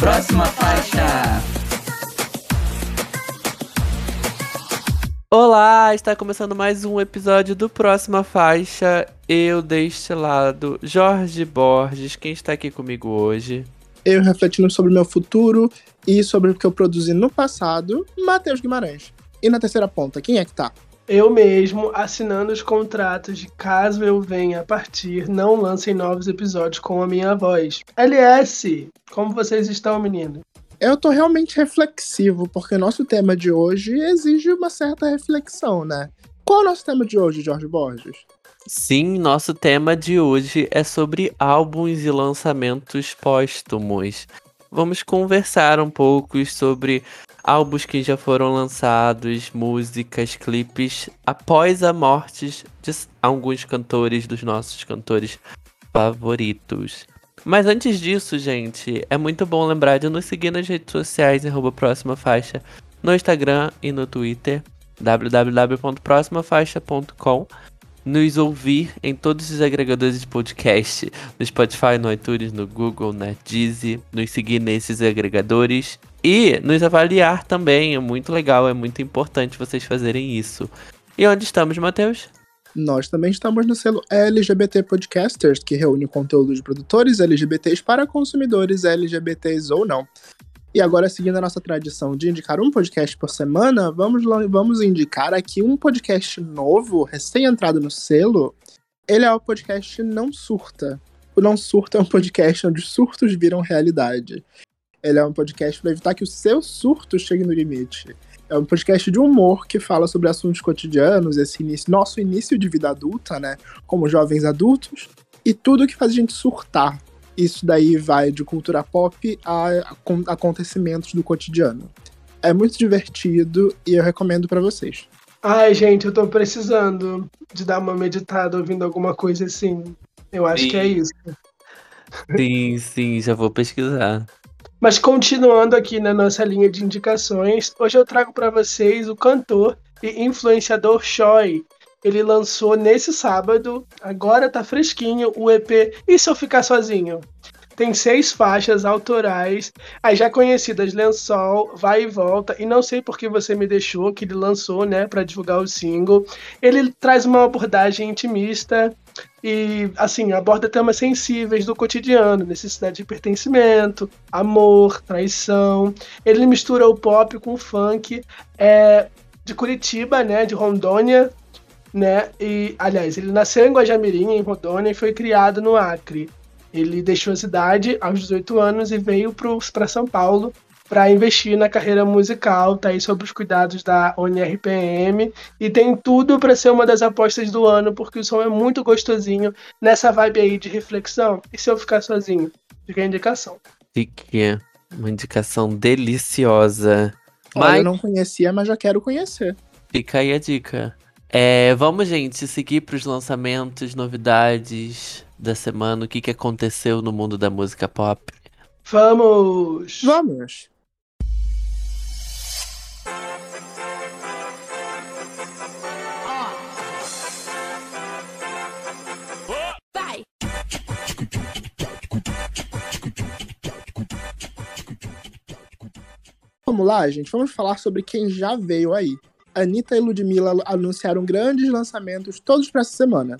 Próxima faixa. Olá, está começando mais um episódio do Próxima Faixa. Eu deste lado, Jorge Borges, quem está aqui comigo hoje? Eu refletindo sobre o meu futuro e sobre o que eu produzi no passado, Matheus Guimarães. E na terceira ponta, quem é que tá? Eu mesmo assinando os contratos de caso eu venha a partir, não lancem novos episódios com a minha voz. LS, como vocês estão, menino? Eu tô realmente reflexivo, porque o nosso tema de hoje exige uma certa reflexão, né? Qual é o nosso tema de hoje, Jorge Borges? Sim, nosso tema de hoje é sobre álbuns e lançamentos póstumos. Vamos conversar um pouco sobre álbuns que já foram lançados, músicas, clipes após a morte de alguns cantores, dos nossos cantores favoritos. Mas antes disso, gente, é muito bom lembrar de nos seguir nas redes sociais, arroba Próxima Faixa, no Instagram e no Twitter, www.proximafaixa.com nos ouvir em todos os agregadores de podcast, no Spotify, no iTunes, no Google, na Deezer, nos seguir nesses agregadores e nos avaliar também, é muito legal, é muito importante vocês fazerem isso. E onde estamos, Matheus? Nós também estamos no selo LGBT Podcasters, que reúne conteúdo de produtores LGBTs para consumidores LGBTs ou não. E agora, seguindo a nossa tradição de indicar um podcast por semana, vamos, vamos indicar aqui um podcast novo, recém-entrado no selo. Ele é o podcast Não Surta. O Não Surta é um podcast onde surtos viram realidade. Ele é um podcast para evitar que o seu surto chegue no limite. É um podcast de humor que fala sobre assuntos cotidianos, esse início, nosso início de vida adulta, né? Como jovens adultos, e tudo que faz a gente surtar. Isso daí vai de cultura pop a, acontecimentos do cotidiano. É muito divertido e eu recomendo para vocês. Ai, gente, eu tô precisando de dar uma meditada ouvindo alguma coisa assim. Eu acho sim. que é isso. Sim, sim, já vou pesquisar. Mas continuando aqui na nossa linha de indicações, hoje eu trago para vocês o cantor e influenciador Choi, ele lançou nesse sábado, agora tá fresquinho, o EP E Se Eu Ficar Sozinho? Tem seis faixas autorais, as já conhecidas Lençol, Vai e Volta, e Não Sei Por Que Você Me Deixou, que ele lançou, né, para divulgar o single. Ele traz uma abordagem intimista e, assim, aborda temas sensíveis do cotidiano, necessidade de pertencimento, amor, traição. Ele mistura o pop com o funk, é de Curitiba, né, de Rondônia, né? E, aliás, ele nasceu em Guajamirim, em Rondônia, e foi criado no Acre. Ele deixou a cidade aos 18 anos e veio para São Paulo para investir na carreira musical, tá aí sobre os cuidados da ONRPM e tem tudo para ser uma das apostas do ano, porque o som é muito gostosinho nessa vibe aí de reflexão. E se eu ficar sozinho? Fica a indicação. Fique uma indicação deliciosa. Olha, mas... eu não conhecia, mas já quero conhecer. Fica aí a dica. É, vamos, gente, seguir para os lançamentos, novidades da semana, o que, que aconteceu no mundo da música pop. Vamos! Vamos! Vamos lá, gente. Vamos falar sobre quem já veio aí. Anitta e Ludmilla anunciaram grandes lançamentos todos para essa semana.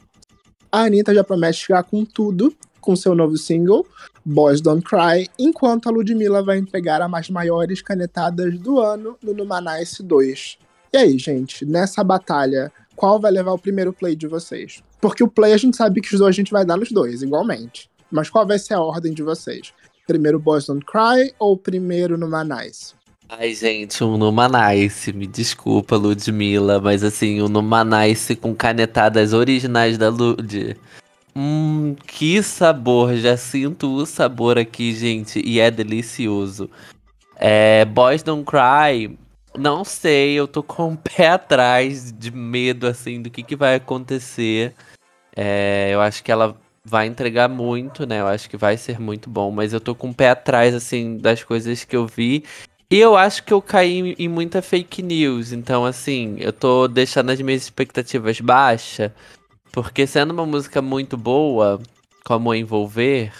A Anitta já promete chegar com tudo com seu novo single, Boys Don't Cry, enquanto a Ludmilla vai entregar as maiores canetadas do ano no Numanice 2. E aí, gente, nessa batalha, qual vai levar o primeiro play de vocês? Porque o play a gente sabe que os dois a gente vai dar nos dois, igualmente. Mas qual vai ser a ordem de vocês? Primeiro Boys Don't Cry ou primeiro Numanice? Ai, gente, um Numanice, me desculpa, Ludmilla, mas assim, um Numanice com canetadas originais da Lud. Hum, que sabor, já sinto o sabor aqui, gente, e é delicioso. É, Boys Don't Cry, não sei, eu tô com o pé atrás de medo, assim, do que, que vai acontecer. É, eu acho que ela vai entregar muito, né? Eu acho que vai ser muito bom, mas eu tô com o pé atrás, assim, das coisas que eu vi. E eu acho que eu caí em muita fake news, então assim, eu tô deixando as minhas expectativas baixas, porque sendo uma música muito boa, como Envolver,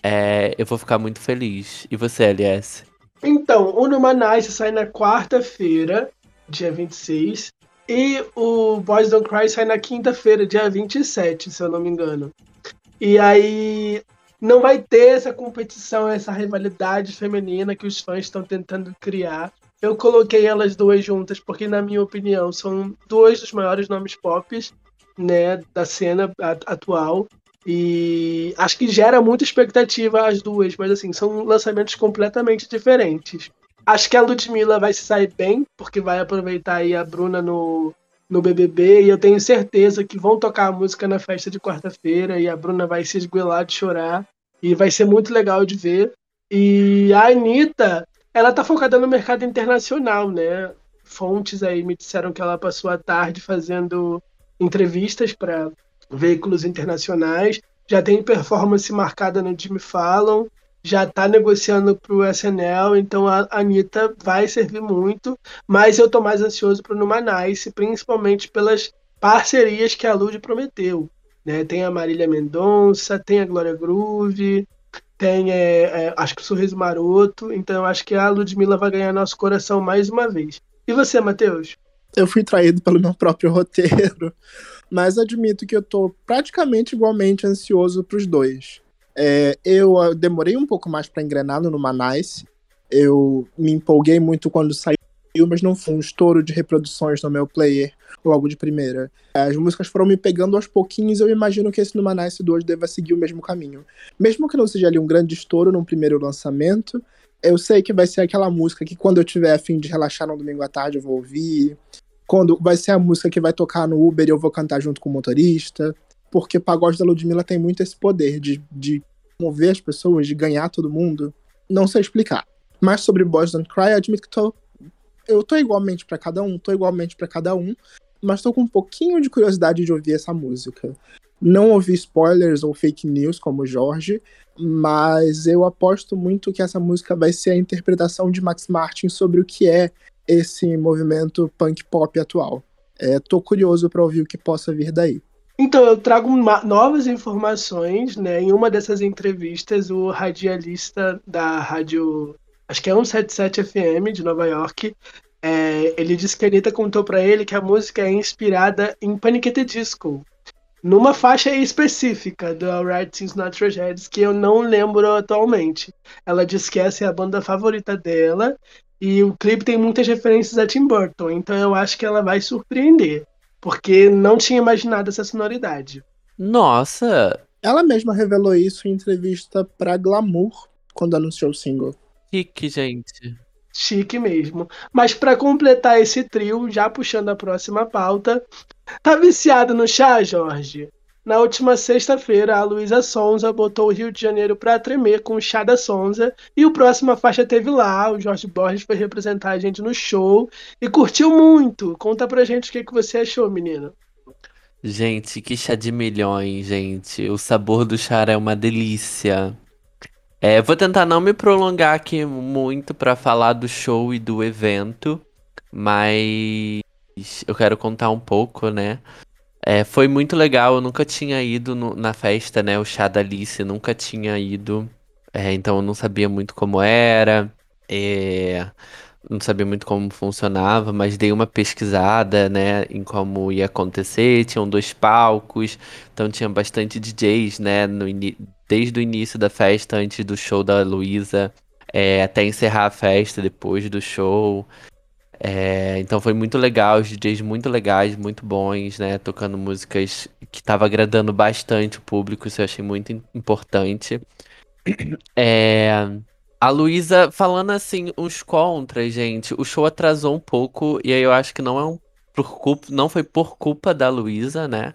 é, eu vou ficar muito feliz. E você, LS? Então, o Numanice sai na quarta-feira, dia 26. E o Boys Don't Cry sai na quinta-feira, dia 27, se eu não me engano. E aí não vai ter essa competição, essa rivalidade feminina que os fãs estão tentando criar. Eu coloquei elas duas juntas porque, na minha opinião, são dois dos maiores nomes pop né, da cena atual. E acho que gera muita expectativa as duas, mas assim, são lançamentos completamente diferentes. Acho que a Ludmilla vai se sair bem, porque vai aproveitar aí a Bruna no, no BBB, e eu tenho certeza que vão tocar a música na festa de quarta-feira, e a Bruna vai se esguelar de chorar, e vai ser muito legal de ver. E a Anitta, ela tá focada no mercado internacional, né? Fontes aí me disseram que ela passou a tarde fazendo entrevistas para veículos internacionais, já tem performance marcada no Jimmy Fallon, já está negociando para o SNL, então a Anitta vai servir muito, mas eu estou mais ansioso para o Numanice, principalmente pelas parcerias que a Lud prometeu. Né? Tem a Marília Mendonça, tem a Glória Groove, tem, é, é, acho que o Sorriso Maroto, então acho que a Ludmilla vai ganhar nosso coração mais uma vez. E você, Matheus? Eu fui traído pelo meu próprio roteiro mas admito que eu tô praticamente igualmente ansioso pros dois. É, eu ah, demorei um pouco mais para engrenar no Manice. Eu me empolguei muito quando saiu, mas não foi um estouro de reproduções no meu player logo de primeira. As músicas foram me pegando aos pouquinhos eu imagino que esse Numanice 2 deva seguir o mesmo caminho. Mesmo que não seja ali um grande estouro num primeiro lançamento, eu sei que vai ser aquela música que quando eu tiver a fim de relaxar no domingo à tarde eu vou ouvir quando vai ser a música que vai tocar no Uber e eu vou cantar junto com o motorista. Porque Pagode da Ludmilla tem muito esse poder de, de mover as pessoas, de ganhar todo mundo. Não sei explicar. Mas sobre Boys Don't Cry, admito que tô, eu tô igualmente para cada um, tô igualmente para cada um, mas tô com um pouquinho de curiosidade de ouvir essa música. Não ouvi spoilers ou fake news como Jorge, mas eu aposto muito que essa música vai ser a interpretação de Max Martin sobre o que é esse movimento punk pop atual. É, tô curioso para ouvir o que possa vir daí. Então, eu trago novas informações, né? Em uma dessas entrevistas, o radialista da rádio, acho que é 177 FM de Nova York, é, ele disse que a Anitta contou para ele que a música é inspirada em Panic! at Disco, numa faixa específica do Alright Since Not Tragedies, que eu não lembro atualmente. Ela disse que essa é a banda favorita dela e o clipe tem muitas referências a Tim Burton, então eu acho que ela vai surpreender. Porque não tinha imaginado essa sonoridade. Nossa! Ela mesma revelou isso em entrevista pra Glamour, quando anunciou o single. Chique, gente. Chique mesmo. Mas para completar esse trio, já puxando a próxima pauta, tá viciado no chá, Jorge? Na última sexta-feira, a Luísa Sonza botou o Rio de Janeiro para tremer com o Chá da Sonza e o próximo faixa teve lá. O Jorge Borges foi representar a gente no show e curtiu muito. Conta pra gente o que, que você achou, menina. Gente, que chá de milhões, gente. O sabor do chá é uma delícia. É, vou tentar não me prolongar aqui muito para falar do show e do evento, mas eu quero contar um pouco, né? É, foi muito legal, eu nunca tinha ido no- na festa, né? O chá da Alice, nunca tinha ido. É, então eu não sabia muito como era. é, não sabia muito como funcionava, mas dei uma pesquisada, né, em como ia acontecer. Tinham dois palcos, então tinha bastante DJs, né, no desde o início da festa, antes do show da Luísa, é, até encerrar a festa, depois do show. É, então foi muito legal, os DJs muito legais, muito bons, né? Tocando músicas que tava agradando bastante o público, isso eu achei muito importante. É, a Luísa, falando assim, os contras, gente, o show atrasou um pouco, e aí eu acho que não é um, por culpa, não foi por culpa da Luísa, né?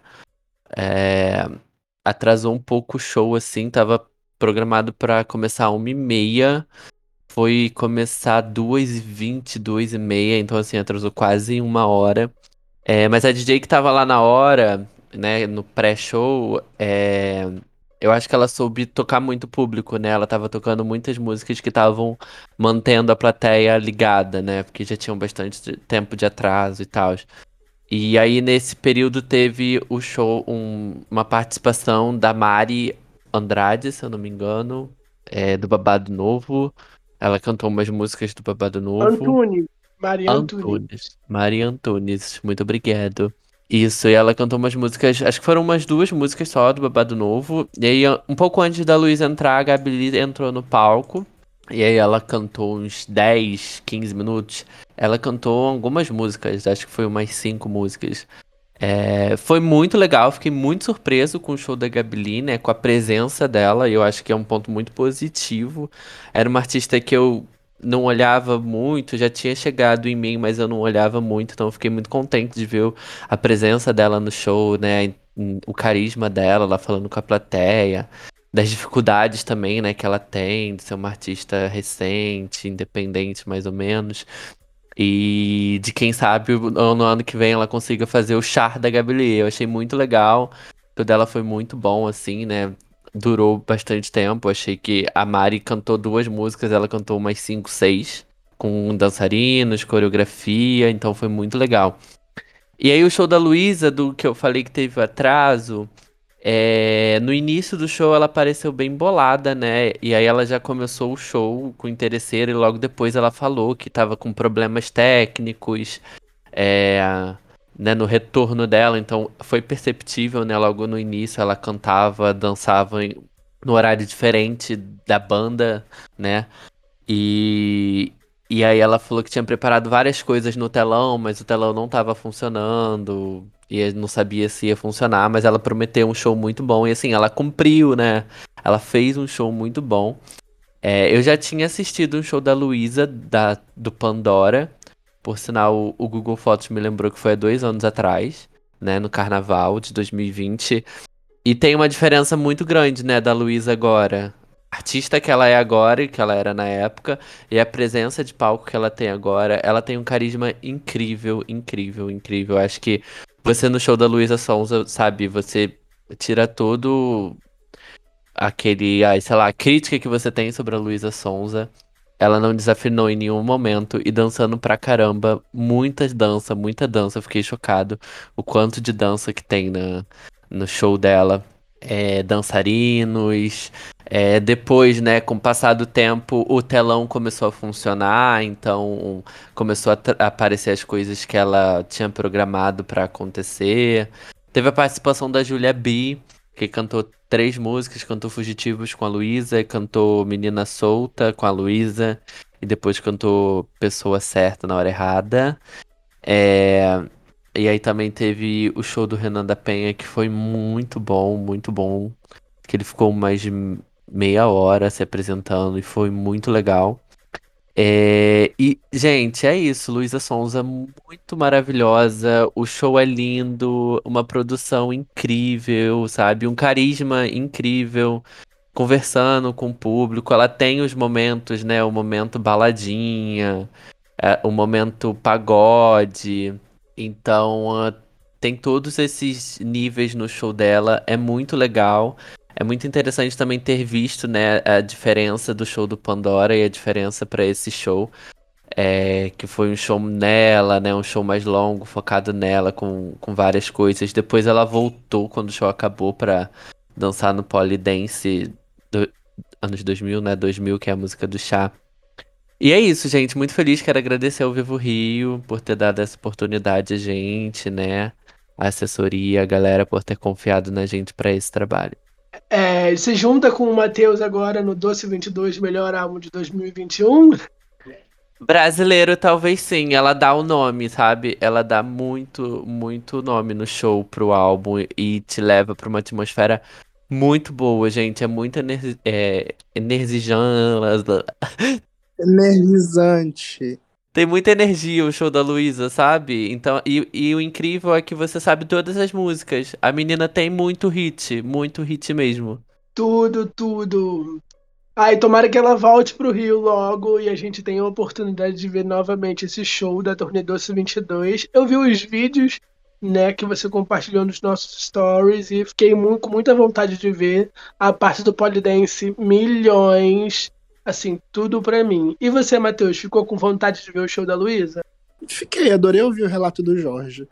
É, atrasou um pouco o show, assim, tava programado para começar uma e meia foi começar 2h20, 2h30, então assim, atrasou quase uma hora. É, mas a DJ que tava lá na hora, né, no pré-show, é, eu acho que ela soube tocar muito público, né? Ela tava tocando muitas músicas que estavam mantendo a plateia ligada, né? Porque já tinham bastante tempo de atraso e tal. E aí, nesse período, teve o show, um, uma participação da Mari Andrade, se eu não me engano, é, do Babado Novo. Ela cantou umas músicas do Babado Novo. Antunes. Maria Antunes. Antunes. Maria Antunes, muito obrigado. Isso, e ela cantou umas músicas, acho que foram umas duas músicas só do Babado Novo. E aí, um pouco antes da Luísa entrar, a Gabi entrou no palco. E aí ela cantou uns 10, 15 minutos. Ela cantou algumas músicas, acho que foi umas 5 músicas. É, foi muito legal, fiquei muito surpreso com o show da Gabi né, com a presença dela, e eu acho que é um ponto muito positivo. Era uma artista que eu não olhava muito, já tinha chegado em mim, mas eu não olhava muito, então fiquei muito contente de ver a presença dela no show, né, o carisma dela, lá falando com a plateia, das dificuldades também, né, que ela tem de ser uma artista recente, independente mais ou menos. E de quem sabe no ano que vem ela consiga fazer o char da Gabrielle. Eu achei muito legal. O dela foi muito bom, assim, né? Durou bastante tempo. Achei que a Mari cantou duas músicas, ela cantou umas cinco, seis. Com dançarinos, coreografia, então foi muito legal. E aí o show da Luísa, do que eu falei que teve atraso, é, no início do show ela pareceu bem bolada, né? E aí ela já começou o show com interesseiro e logo depois ela falou que tava com problemas técnicos, é, né, no retorno dela. Então foi perceptível, né? Logo no início ela cantava, dançava no horário diferente da banda, né? E, e aí ela falou que tinha preparado várias coisas no telão, mas o telão não estava funcionando e não sabia se ia funcionar, mas ela prometeu um show muito bom e assim, ela cumpriu, né? Ela fez um show muito bom. É, eu já tinha assistido um show da Luísa, da, do Pandora. Por sinal, o, Google Fotos me lembrou que foi há dois anos atrás, né? No carnaval de 2020. E tem uma diferença muito grande, né, da Luísa agora artista que ela é agora e que ela era na época, e a presença de palco que ela tem agora, ela tem um carisma incrível, incrível, incrível. Acho que você no show da Luísa Sonza, sabe, você tira todo aquele, ai, sei lá, crítica que você tem sobre a Luísa Sonza. Ela não desafinou em nenhum momento e dançando pra caramba, muita dança, muita dança. Fiquei chocado o quanto de dança que tem na, no show dela. É, dançarinos, é, depois, né, com o passar do tempo, o telão começou a funcionar, então começou a, aparecer as coisas que ela tinha programado para acontecer. Teve a participação da Julia B, que cantou três músicas, cantou Fugitivos com a Luísa, cantou Menina Solta com a Luísa, e depois cantou Pessoa Certa na hora errada. É, e aí também teve o show do Renan da Penha, que foi muito bom, muito bom. Que ele ficou mais de meia hora se apresentando e foi muito legal. É, e, gente, é isso. Luísa Sonza, muito maravilhosa. O show é lindo, uma produção incrível, sabe? Um carisma incrível. Conversando com o público. Ela tem os momentos, né? O momento baladinha, é, o momento pagode. Então, uh, tem todos esses níveis no show dela. É muito legal. É muito interessante também ter visto, né, a diferença do show do Pandora e a diferença para esse show. É, que foi um show nela, né? Um show mais longo, focado nela, com, com várias coisas. Depois ela voltou quando o show acabou para dançar no Polydance do, anos 2000, né? 2000, que é a música do chá. E é isso, gente. Muito feliz. Quero agradecer ao Vivo Rio por ter dado essa oportunidade a gente, né? A assessoria, a galera por ter confiado na gente para esse trabalho. É, se junta com o Matheus agora no Doce 22 Melhor Álbum de 2021? Brasileiro, talvez sim. Ela dá o nome, sabe? Ela dá muito, muito nome no show pro álbum e te leva pra uma atmosfera muito boa, gente. É muito ener é, energizante. Energizante. Tem muita energia o show da Luísa, sabe? Então, e, e, o incrível é que você sabe todas as músicas. A menina tem muito hit, muito hit mesmo. Tudo, tudo. Ai, tomara que ela volte pro Rio logo e a gente tenha a oportunidade de ver novamente esse show da Turnê Doce 22. Eu vi os vídeos, né, que você compartilhou nos nossos stories e fiquei muito, com muita vontade de ver a parte do Polydance milhões Assim, tudo para mim. E você, Matheus, ficou com vontade de ver o show da Luísa? Fiquei, adorei ouvir o relato do Jorge.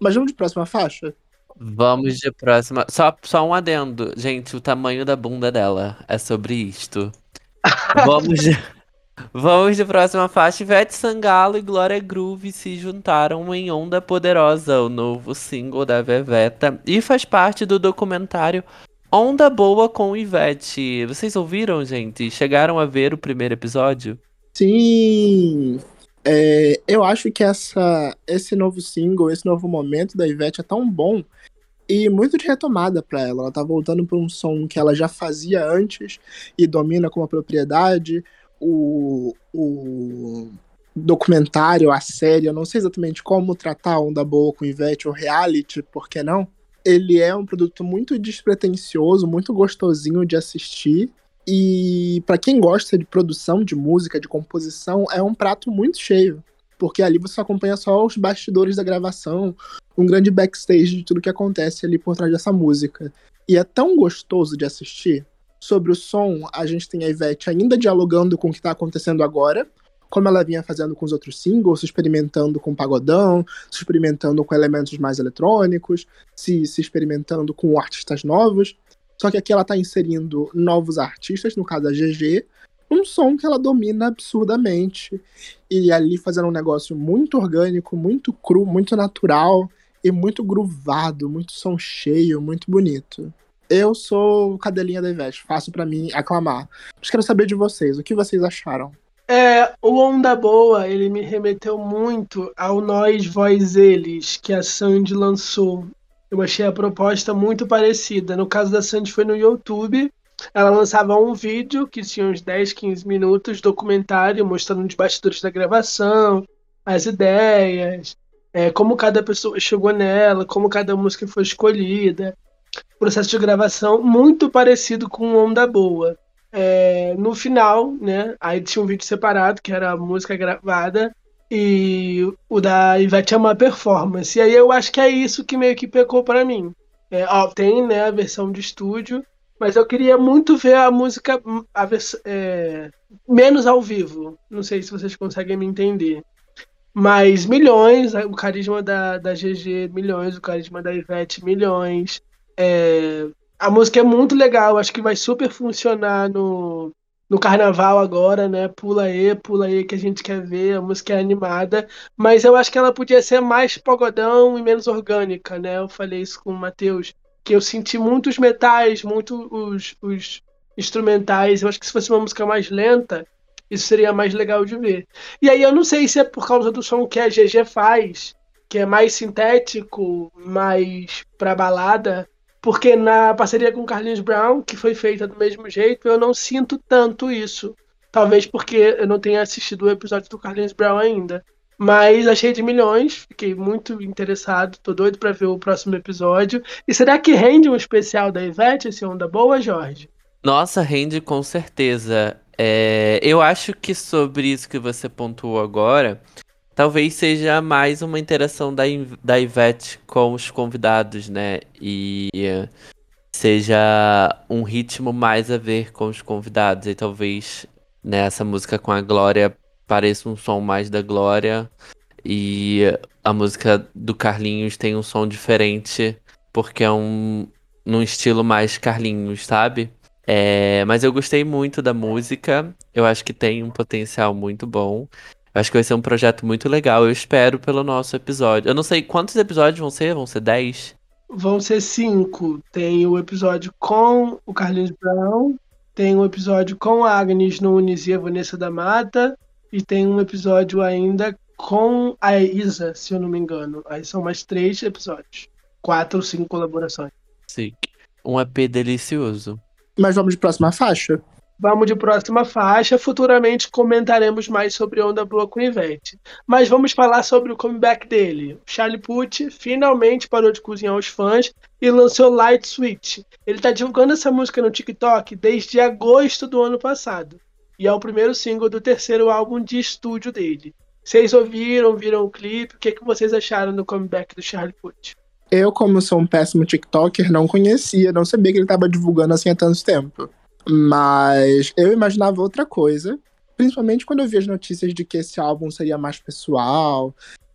Mas vamos de próxima faixa? Vamos de próxima. Só, só um adendo. Gente, o tamanho da bunda dela é sobre isto. Vamos de, vamos de próxima faixa. Ivete Sangalo e Glória Groove se juntaram em Onda Poderosa, o novo single da Veveta. E faz parte do documentário Onda Boa com Ivete. Vocês ouviram, gente? Chegaram a ver o primeiro episódio? Sim! É, eu acho que essa, esse novo single, esse novo momento da Ivete é tão bom e muito de retomada para ela. Ela tá voltando para um som que ela já fazia antes e domina com a propriedade. O, o documentário, a série, eu não sei exatamente como tratar Onda Boa com Ivete, ou reality, por que não? Ele é um produto muito despretensioso, muito gostosinho de assistir. E para quem gosta de produção de música, de composição, é um prato muito cheio porque ali você acompanha só os bastidores da gravação, um grande backstage de tudo que acontece ali por trás dessa música. E é tão gostoso de assistir. Sobre o som, a gente tem a Ivete ainda dialogando com o que está acontecendo agora, como ela vinha fazendo com os outros singles, se experimentando com pagodão, se experimentando com elementos mais eletrônicos, se, se experimentando com artistas novos. Só que aqui ela está inserindo novos artistas, no caso a GG, um som que ela domina absurdamente. E ali fazendo um negócio muito orgânico, muito cru, muito natural e muito groovado, muito som cheio, muito bonito. Eu sou cadelinha da Ivete, fácil para mim aclamar. Mas quero saber de vocês, o que vocês acharam? É, o Onda Boa, ele me remeteu muito ao Nós, Voz, Eles, que a Sandy lançou. Eu achei a proposta muito parecida. No caso da Sandy foi no YouTube, ela lançava um vídeo que tinha uns 10, 15 minutos, documentário, mostrando os bastidores da gravação, as ideias, é, como cada pessoa chegou nela, como cada música foi escolhida. Processo de gravação muito parecido com Onda Boa. É, no final, né, aí tinha um vídeo separado, que era a música gravada, e o da Ivete é uma performance. E aí eu acho que é isso que meio que pecou para mim. É, ó, tem né, a versão de estúdio, mas eu queria muito ver a música a é, menos ao vivo. Não sei se vocês conseguem me entender. Mas milhões, o carisma da, da GG, milhões, o carisma da Ivete, milhões. É, a música é muito legal, acho que vai super funcionar no, no carnaval agora, né? Pula aí, pula aí que a gente quer ver, a música é animada, mas eu acho que ela podia ser mais pagodão e menos orgânica, né? Eu falei isso com o Matheus que eu senti muitos metais, muito os, os instrumentais. Eu acho que se fosse uma música mais lenta, isso seria mais legal de ver. E aí eu não sei se é por causa do som que a GG faz, que é mais sintético, mais pra balada, porque na parceria com Carlinhos Brown, que foi feita do mesmo jeito, eu não sinto tanto isso. Talvez porque eu não tenha assistido o episódio do Carlinhos Brown ainda. Mas achei de milhões, fiquei muito interessado, tô doido para ver o próximo episódio. E será que rende um especial da Ivete, esse Onda Boa, Jorge? Nossa, rende com certeza. É, eu acho que sobre isso que você pontuou agora, talvez seja mais uma interação da, da Ivete com os convidados, né? E seja um ritmo mais a ver com os convidados. E talvez né, música com a Glória parece um som mais da Glória. E a música do Carlinhos tem um som diferente, porque é um num estilo mais Carlinhos, sabe? É, mas eu gostei muito da música. Eu acho que tem um potencial muito bom. Acho que vai ser um projeto muito legal. Eu espero pelo nosso episódio. Eu não sei quantos episódios vão ser. Vão ser 10? Vão ser cinco. Tem o episódio com o Carlinhos Brown. Tem o episódio com a Agnes Nunes e a Vanessa da Mata. E tem um episódio ainda com a Isa, se eu não me engano. Aí são mais três episódios. Quatro ou cinco colaborações. Sim. Um EP delicioso. Mas vamos de próxima faixa? Vamos de próxima faixa. Futuramente comentaremos mais sobre Onda Boa com Ivete. Mas vamos falar sobre o comeback dele. O Charlie Puth finalmente parou de cozinhar os fãs e lançou Light Switch. Ele está divulgando essa música no TikTok desde agosto do ano passado e é o primeiro single do terceiro álbum de estúdio dele. Vocês ouviram, viram o clipe? O que, que vocês acharam do comeback do Charlie Puth? Eu, como sou um péssimo TikToker, não conhecia, não sabia que ele estava divulgando assim há tanto tempo. Mas eu imaginava outra coisa, principalmente quando eu vi as notícias de que esse álbum seria mais pessoal,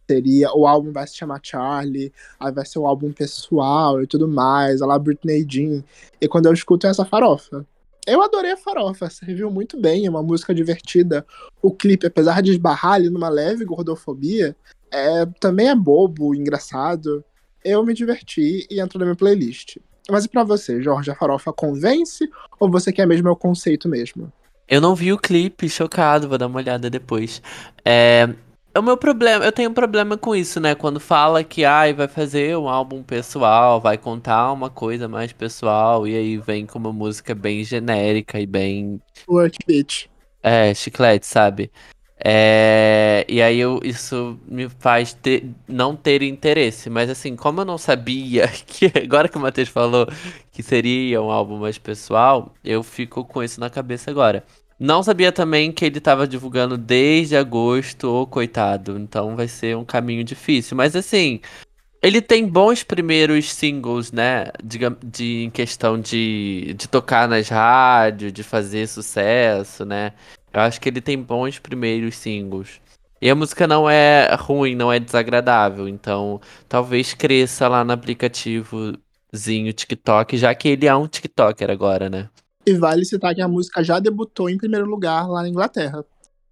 seria o álbum vai se chamar Charlie, aí vai ser um álbum pessoal e tudo mais, a lá Britney Jean. E quando eu escuto essa farofa, eu adorei a farofa, serviu muito bem, é uma música divertida. O clipe, apesar de esbarrar ali numa leve gordofobia, é, também é bobo, engraçado. Eu me diverti e entrou na minha playlist. Mas e pra você, Jorge, a farofa convence ou você quer mesmo é o conceito mesmo? Eu não vi o clipe, chocado, vou dar uma olhada depois. É, o meu problema, eu tenho um problema com isso, né? Quando fala que ai, vai fazer um álbum pessoal, vai contar uma coisa mais pessoal, e aí vem com uma música bem genérica e bem. Work bitch. É, chiclete, sabe? É, e aí eu, isso me faz ter, não ter interesse. Mas assim, como eu não sabia que agora que o Matheus falou que seria um álbum mais pessoal, eu fico com isso na cabeça agora. Não sabia também que ele tava divulgando desde agosto, ô coitado. Então vai ser um caminho difícil. Mas assim, ele tem bons primeiros singles, né? De, de, em questão de, de tocar nas rádios, de fazer sucesso, né? Eu acho que ele tem bons primeiros singles. E a música não é ruim, não é desagradável. Então, talvez cresça lá no aplicativozinho TikTok, já que ele é um TikToker agora, né? E vale citar que a música já debutou em primeiro lugar lá na Inglaterra.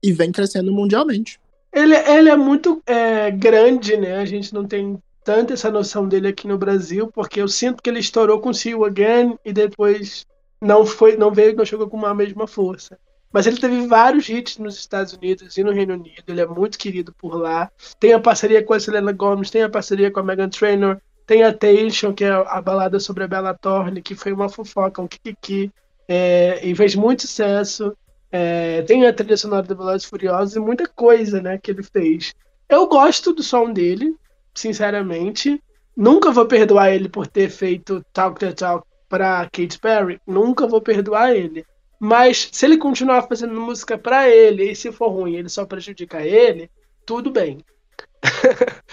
E vem crescendo mundialmente. Ele, ele é muito é, grande, né? A gente não tem tanta essa noção dele aqui no Brasil, porque eu sinto que ele estourou com See You Again e depois não foi, não veio, não chegou com a mesma força. Mas ele teve vários hits nos Estados Unidos e no Reino Unido. Ele é muito querido por lá. Tem a parceria com a Selena Gomez, tem a parceria com a Megan Trainor, tem a Tension, que é a balada sobre a Bella Thorne, que foi uma fofoca, um kikiki, é, e fez muito sucesso. É, tem a trilha sonora do Velozes Furiosos e muita coisa, né, que ele fez. Eu gosto do som dele, sinceramente. Nunca vou perdoar ele por ter feito Talk the Talk para Katy Perry. Nunca vou perdoar ele. Mas se ele continuar fazendo música para ele, e se for ruim, ele só prejudica ele, tudo bem.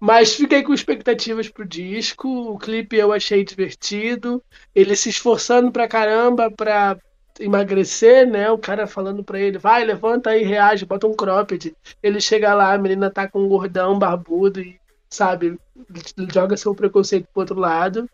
Mas fiquei com expectativas pro disco. O clipe eu achei divertido. Ele se esforçando pra caramba pra emagrecer, né? O cara falando pra ele, vai, levanta aí, reage, bota um cropped. Ele chega lá, a menina tá com um gordão barbudo e, sabe, joga seu preconceito pro outro lado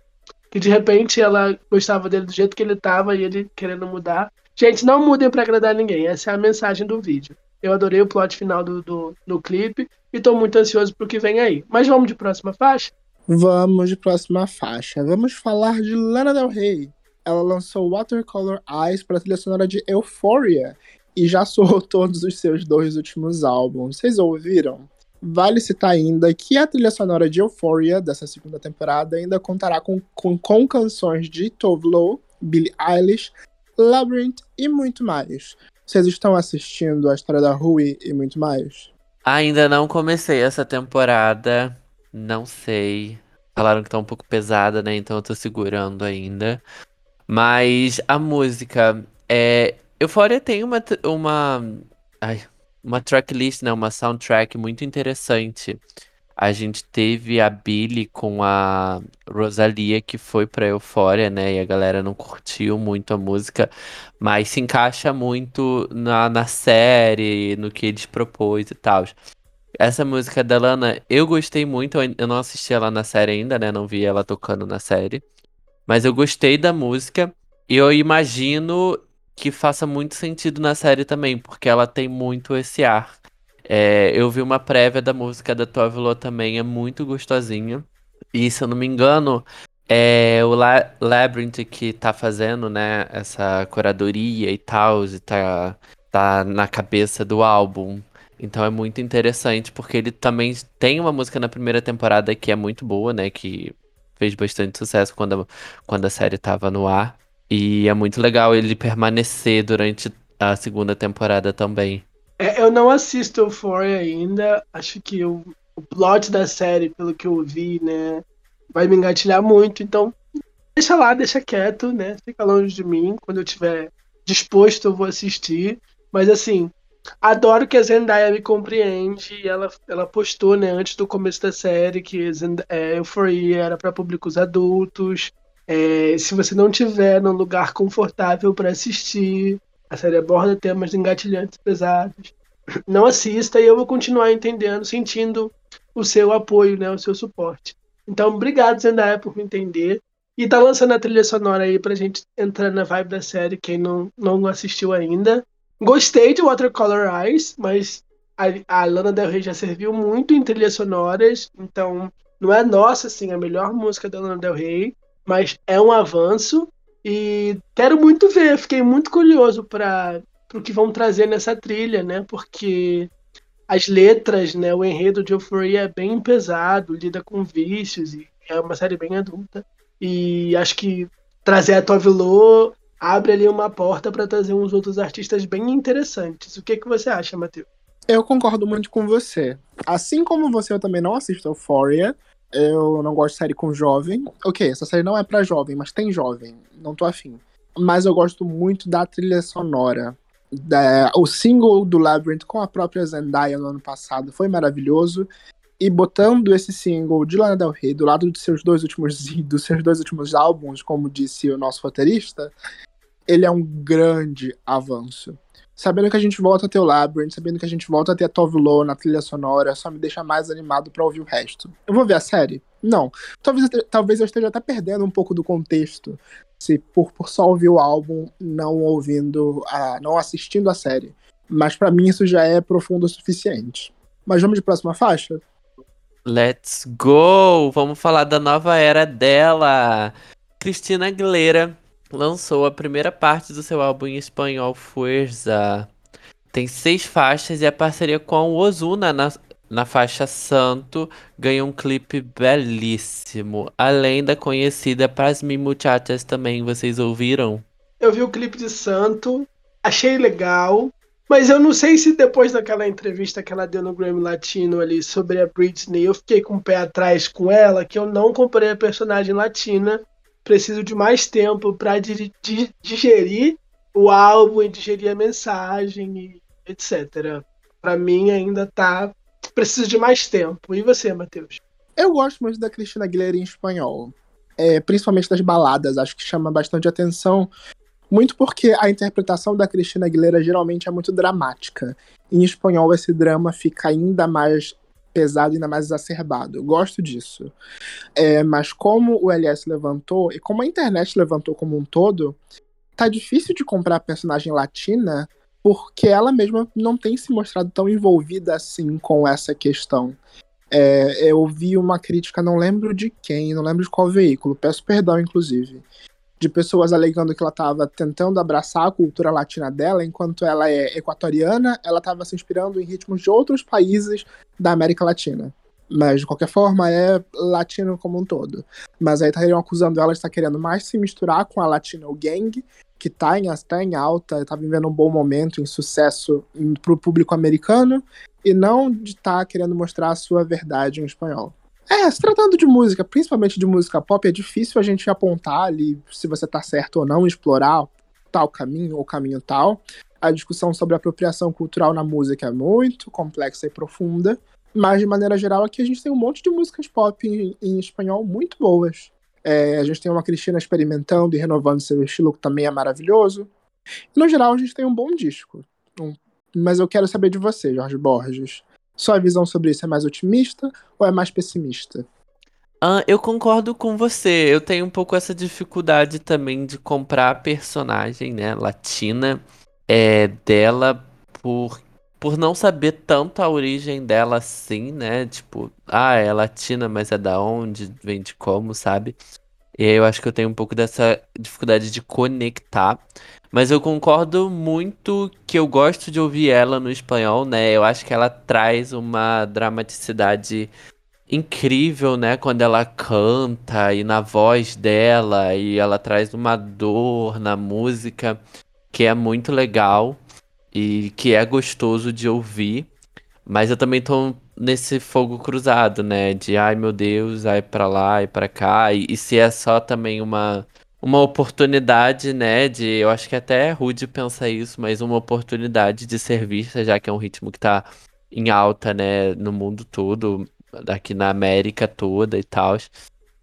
que de repente ela gostava dele do jeito que ele tava e ele querendo mudar. Gente, não mudem para agradar ninguém, essa é a mensagem do vídeo. Eu adorei o plot final do, do, do clipe e tô muito ansioso pro que vem aí. Mas vamos de próxima faixa? Vamos de próxima faixa. Vamos falar de Lana Del Rey. Ela lançou Watercolor Eyes para a trilha sonora de Euphoria e já soou todos os seus dois últimos álbuns. Vocês ouviram? Vale citar ainda que a trilha sonora de Euphoria dessa segunda temporada ainda contará com, com, com canções de Tove Lo, Billie Eilish, Labyrinth e muito mais. Vocês estão assistindo a história da Rui e muito mais? Ainda não comecei essa temporada, não sei. Falaram que tá um pouco pesada, né? Então eu tô segurando ainda. Mas a música é. Euphoria tem uma. uma... Ai, uma tracklist, né, uma soundtrack muito interessante. A gente teve a Billy com a Rosalia, que foi pra Euphoria, né? E a galera não curtiu muito a música, mas se encaixa muito na, na série, no que eles propôs e tal. Essa música da Lana, eu gostei muito. Eu não assisti ela na série ainda, né? Não vi ela tocando na série. Mas eu gostei da música. E eu imagino que faça muito sentido na série também, porque ela tem muito esse ar. É, eu vi uma prévia da música da Tove também, é muito gostosinha. E se eu não me engano, é o La Labyrinth que tá fazendo, né, essa curadoria e tal, e tá, tá na cabeça do álbum. Então é muito interessante, porque ele também tem uma música na primeira temporada que é muito boa, né, que fez bastante sucesso quando a, quando a série tava no ar. E é muito legal ele permanecer durante a segunda temporada também. É, eu não assisto Euphoria ainda. Acho que o, o plot da série, pelo que eu vi, né, vai me engatilhar muito. Então, deixa lá, deixa quieto, né? Fica longe de mim. Quando eu tiver disposto, eu vou assistir. Mas assim, adoro que a Zendaya me compreende. Ela, ela postou, né, antes do começo da série, que Zendaya, é, Euphoria era para públicos adultos. É, se você não tiver num lugar confortável para assistir, a série aborda temas engatilhantes pesados. Não assista e eu vou continuar entendendo, sentindo o seu apoio, né, o seu suporte. Então, obrigado, Zendaya, por me entender. E tá lançando a trilha sonora aí pra gente entrar na vibe da série, quem não, não assistiu ainda. Gostei de Watercolor Eyes, mas a, a Lana Del Rey já serviu muito em trilhas sonoras, então não é nossa, assim, a melhor música da Lana Del Rey, mas é um avanço e quero muito ver, fiquei muito curioso para o que vão trazer nessa trilha, né? Porque as letras, né, o enredo de Euphoria é bem pesado, lida com vícios e é uma série bem adulta. E acho que trazer a Tove Lo abre ali uma porta para trazer uns outros artistas bem interessantes. O que que você acha, Matheus? Eu concordo muito com você. Assim como você, eu também não assisto Euphoria. Eu não gosto de série com jovem. Ok, essa série não é para jovem, mas tem jovem. Não tô afim. Mas eu gosto muito da trilha sonora. Da, o single do Labyrinth com a própria Zendaya no ano passado foi maravilhoso. E botando esse single de Lana Del Rey do lado de seus dois últimos, dos seus dois últimos álbuns, como disse o nosso roteirista, ele é um grande avanço sabendo que a gente volta a ter o Labyrinth, sabendo que a gente volta a ter a Tove Lo na trilha sonora, só me deixa mais animado para ouvir o resto. Eu vou ver a série? Não. Talvez, talvez eu esteja até perdendo um pouco do contexto, se por, por só ouvir o álbum, não ouvindo, a, não assistindo a série. Mas para mim isso já é profundo o suficiente. Mas vamos de próxima faixa? Let's go! Vamos falar da nova era dela. Cristina Aguilera lançou a primeira parte do seu álbum em espanhol Fuerza. Tem seis faixas e a parceria com o Ozuna na, na faixa Santo ganhou um clipe belíssimo. Além da conhecida Pras Mi Muchachas também, vocês ouviram? Eu vi o clipe de Santo, achei legal, mas eu não sei se depois daquela entrevista que ela deu no Grammy Latino ali sobre a Britney, eu fiquei com o pé atrás com ela, que eu não comprei a personagem latina preciso de mais tempo para digerir o álbum e digerir a mensagem etc. Para mim ainda tá preciso de mais tempo. E você, Matheus? Eu gosto muito da Cristina Aguilera em espanhol. É, principalmente das baladas, acho que chama bastante atenção. Muito porque a interpretação da Cristina Aguilera geralmente é muito dramática. Em espanhol, esse drama fica ainda mais pesado, ainda mais exacerbado. Eu gosto disso. É, mas como o LS levantou, e como a internet levantou como um todo, tá difícil de comprar personagem latina porque ela mesma não tem se mostrado tão envolvida assim com essa questão. É, eu vi uma crítica, não lembro de quem, não lembro de qual veículo, peço perdão, inclusive, de pessoas alegando que ela estava tentando abraçar a cultura latina dela, enquanto ela é equatoriana, ela estava se inspirando em ritmos de outros países da América Latina. Mas, de qualquer forma, é latino como um todo. Mas aí estariam acusando ela de estar querendo mais se misturar com a Latino Gang, que está em, tá em alta, está vivendo um bom momento, em sucesso para o público americano, e não de estar tá querendo mostrar a sua verdade em espanhol. É, se tratando de música, principalmente de música pop, é difícil a gente apontar ali se você tá certo ou não, explorar tal caminho ou caminho tal. A discussão sobre apropriação cultural na música é muito complexa e profunda, mas de maneira geral aqui a gente tem um monte de músicas pop em, em espanhol muito boas. É, a gente tem uma Cristina experimentando e renovando seu estilo, que também é maravilhoso. No geral, a gente tem um bom disco. Um, mas eu quero saber de você, Jorge Borges. Sua visão sobre isso é mais otimista ou é mais pessimista? Ah, eu concordo com você. Eu tenho um pouco essa dificuldade também de comprar a personagem, né, latina, é, dela por, por não saber tanto a origem dela assim, né? Tipo, ah, é latina, mas é da onde, vem de como, sabe? E eu acho que eu tenho um pouco dessa dificuldade de conectar. Mas eu concordo muito que eu gosto de ouvir ela no espanhol, né? Eu acho que ela traz uma dramaticidade incrível, né? Quando ela canta e na voz dela, e ela traz uma dor na música que é muito legal e que é gostoso de ouvir. Mas eu também tô nesse fogo cruzado, né? De ai meu Deus, ai pra lá e pra cá. E, e se é só também uma uma oportunidade, né, de, eu acho que até é rude pensar isso, mas uma oportunidade de ser vista, já que é um ritmo que tá em alta, né, no mundo todo, aqui na América toda e tal.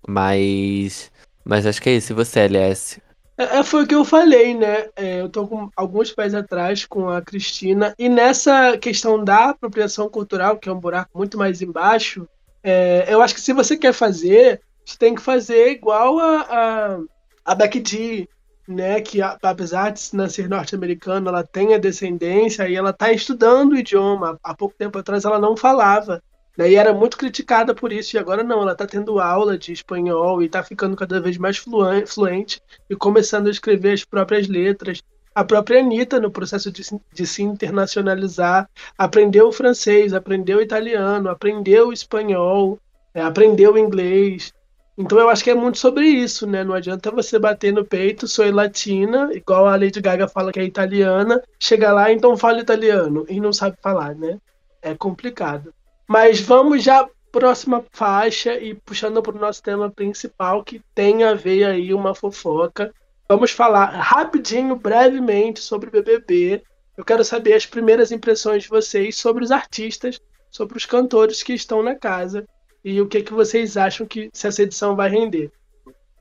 Mas, mas acho que é isso. E você, LS? É, é, foi o que eu falei, né? É, eu tô com alguns pés atrás com a Cristina, e nessa questão da apropriação cultural, que é um buraco muito mais embaixo, É, eu acho que se você quer fazer, você tem que fazer igual a, a, a Becky G, né? Que apesar de nascer norte-americana, ela tem a descendência e ela está estudando o idioma. Há pouco tempo atrás ela não falava. Né, e era muito criticada por isso, e agora não, ela está tendo aula de espanhol e está ficando cada vez mais fluente e começando a escrever as próprias letras. A própria Anitta, no processo de, de se internacionalizar, aprendeu francês, aprendeu italiano, aprendeu espanhol, é, aprendeu inglês. Então eu acho que é muito sobre isso, né? Não adianta você bater no peito, sou latina, igual a Lady Gaga fala que é italiana, chega lá, então fala italiano, e não sabe falar, né? É complicado. Mas vamos já próxima faixa e puxando para o nosso tema principal, que tem a ver aí uma fofoca. Vamos falar rapidinho, brevemente, sobre o BBB. Eu quero saber as primeiras impressões de vocês sobre os artistas, sobre os cantores que estão na casa e o que, que vocês acham que se essa edição vai render.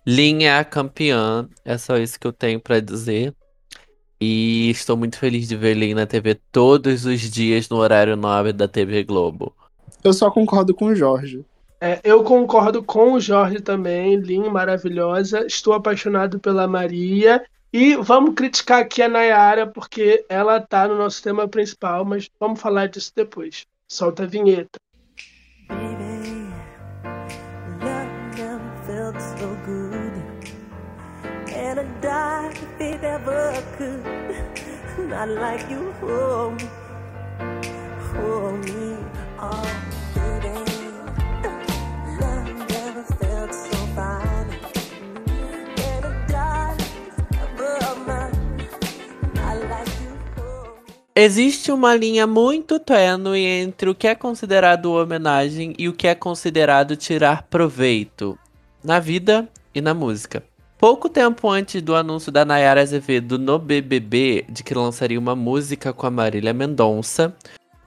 Linha é campeã, é só isso que eu tenho para dizer. E estou muito feliz de ver Lin na TV todos os dias no horário nobre da TV Globo. Eu só concordo com o Jorge. É, eu concordo com o Jorge também, Lin, maravilhosa. Estou apaixonado pela Maria. E vamos criticar aqui a Nayara, porque ela tá no nosso tema principal, mas vamos falar disso depois. Solta a vinheta. Not like you hold me, hold me, oh. Existe uma linha muito tênue entre o que é considerado homenagem e o que é considerado tirar proveito na vida e na música. Pouco tempo antes do anúncio da Nayara Azevedo no BBB de que lançaria uma música com a Marília Mendonça,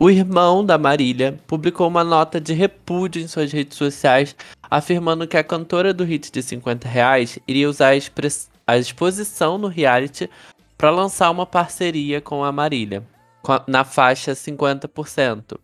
o irmão da Marília publicou uma nota de repúdio em suas redes sociais, afirmando que a cantora do hit de 50 reais iria usar a, a exposição no reality para lançar uma parceria com a Marília na faixa 50%,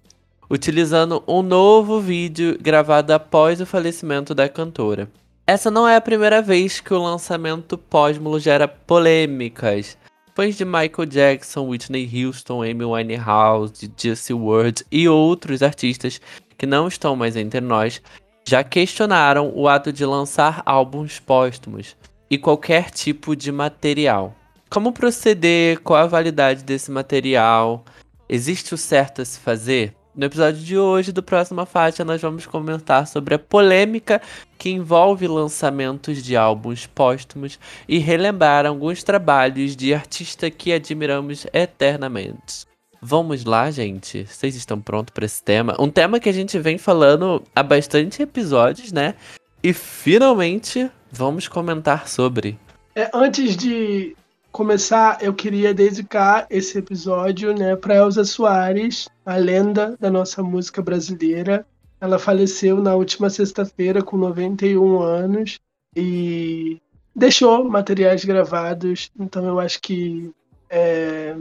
utilizando um novo vídeo gravado após o falecimento da cantora. Essa não é a primeira vez que o lançamento pósmulo gera polêmicas. Fãs de Michael Jackson, Whitney Houston, Amy Winehouse, Jesse Ward e outros artistas que não estão mais entre nós já questionaram o ato de lançar álbuns póstumos e qualquer tipo de material. Como proceder? Qual a validade desse material? Existe o certo a se fazer? No episódio de hoje do Próxima Faixa, nós vamos comentar sobre a polêmica que envolve lançamentos de álbuns póstumos e relembrar alguns trabalhos de artista que admiramos eternamente. Vamos lá, gente? Vocês estão prontos para esse tema? Um tema que a gente vem falando há bastante episódios, né? E finalmente vamos comentar sobre. É, antes de começar, eu queria dedicar esse episódio né, para Elza Soares, a lenda da nossa música brasileira. Ela faleceu na última sexta-feira com 91 anos e deixou materiais gravados. Então eu acho que é,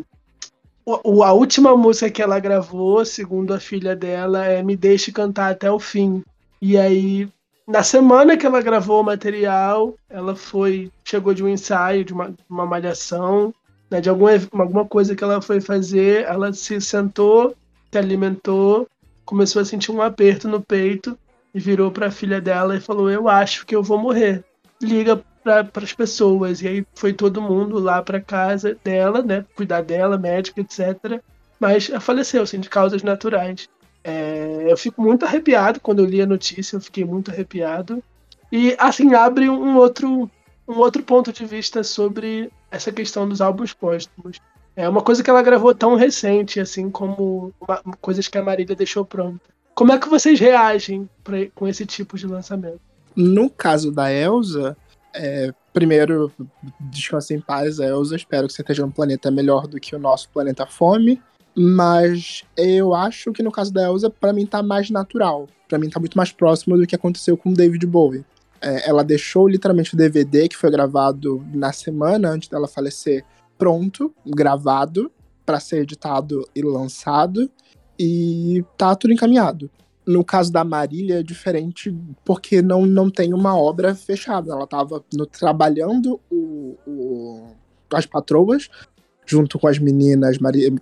a última música que ela gravou, segundo a filha dela, é Me Deixe Cantar Até o Fim. E aí na semana que ela gravou o material, ela foi. Chegou de um ensaio, de uma, uma malhação, né, de alguma, alguma coisa que ela foi fazer. Ela se sentou, se alimentou, começou a sentir um aperto no peito e virou para a filha dela e falou: Eu acho que eu vou morrer. Liga para as pessoas. E aí foi todo mundo lá para casa dela, né? Cuidar dela, médica, etc. Mas ela faleceu, assim, de causas naturais. É, eu fico muito arrepiado quando eu li a notícia, eu fiquei muito arrepiado. E assim abre um outro, um outro ponto de vista sobre essa questão dos álbuns póstumos. É uma coisa que ela gravou tão recente, assim como uma, coisas que a Marília deixou pronta. Como é que vocês reagem pra, com esse tipo de lançamento? No caso da Elsa, é, primeiro, descanse em paz, Elsa. Espero que você esteja num planeta melhor do que o nosso planeta Fome. Mas eu acho que no caso da Elsa, para mim tá mais natural. para mim tá muito mais próximo do que aconteceu com David Bowie. É, ela deixou literalmente o DVD que foi gravado na semana antes dela falecer pronto, gravado, para ser editado e lançado, e tá tudo encaminhado. No caso da Marília é diferente porque não, não tem uma obra fechada. Ela estava trabalhando o, o, as patroas junto com as meninas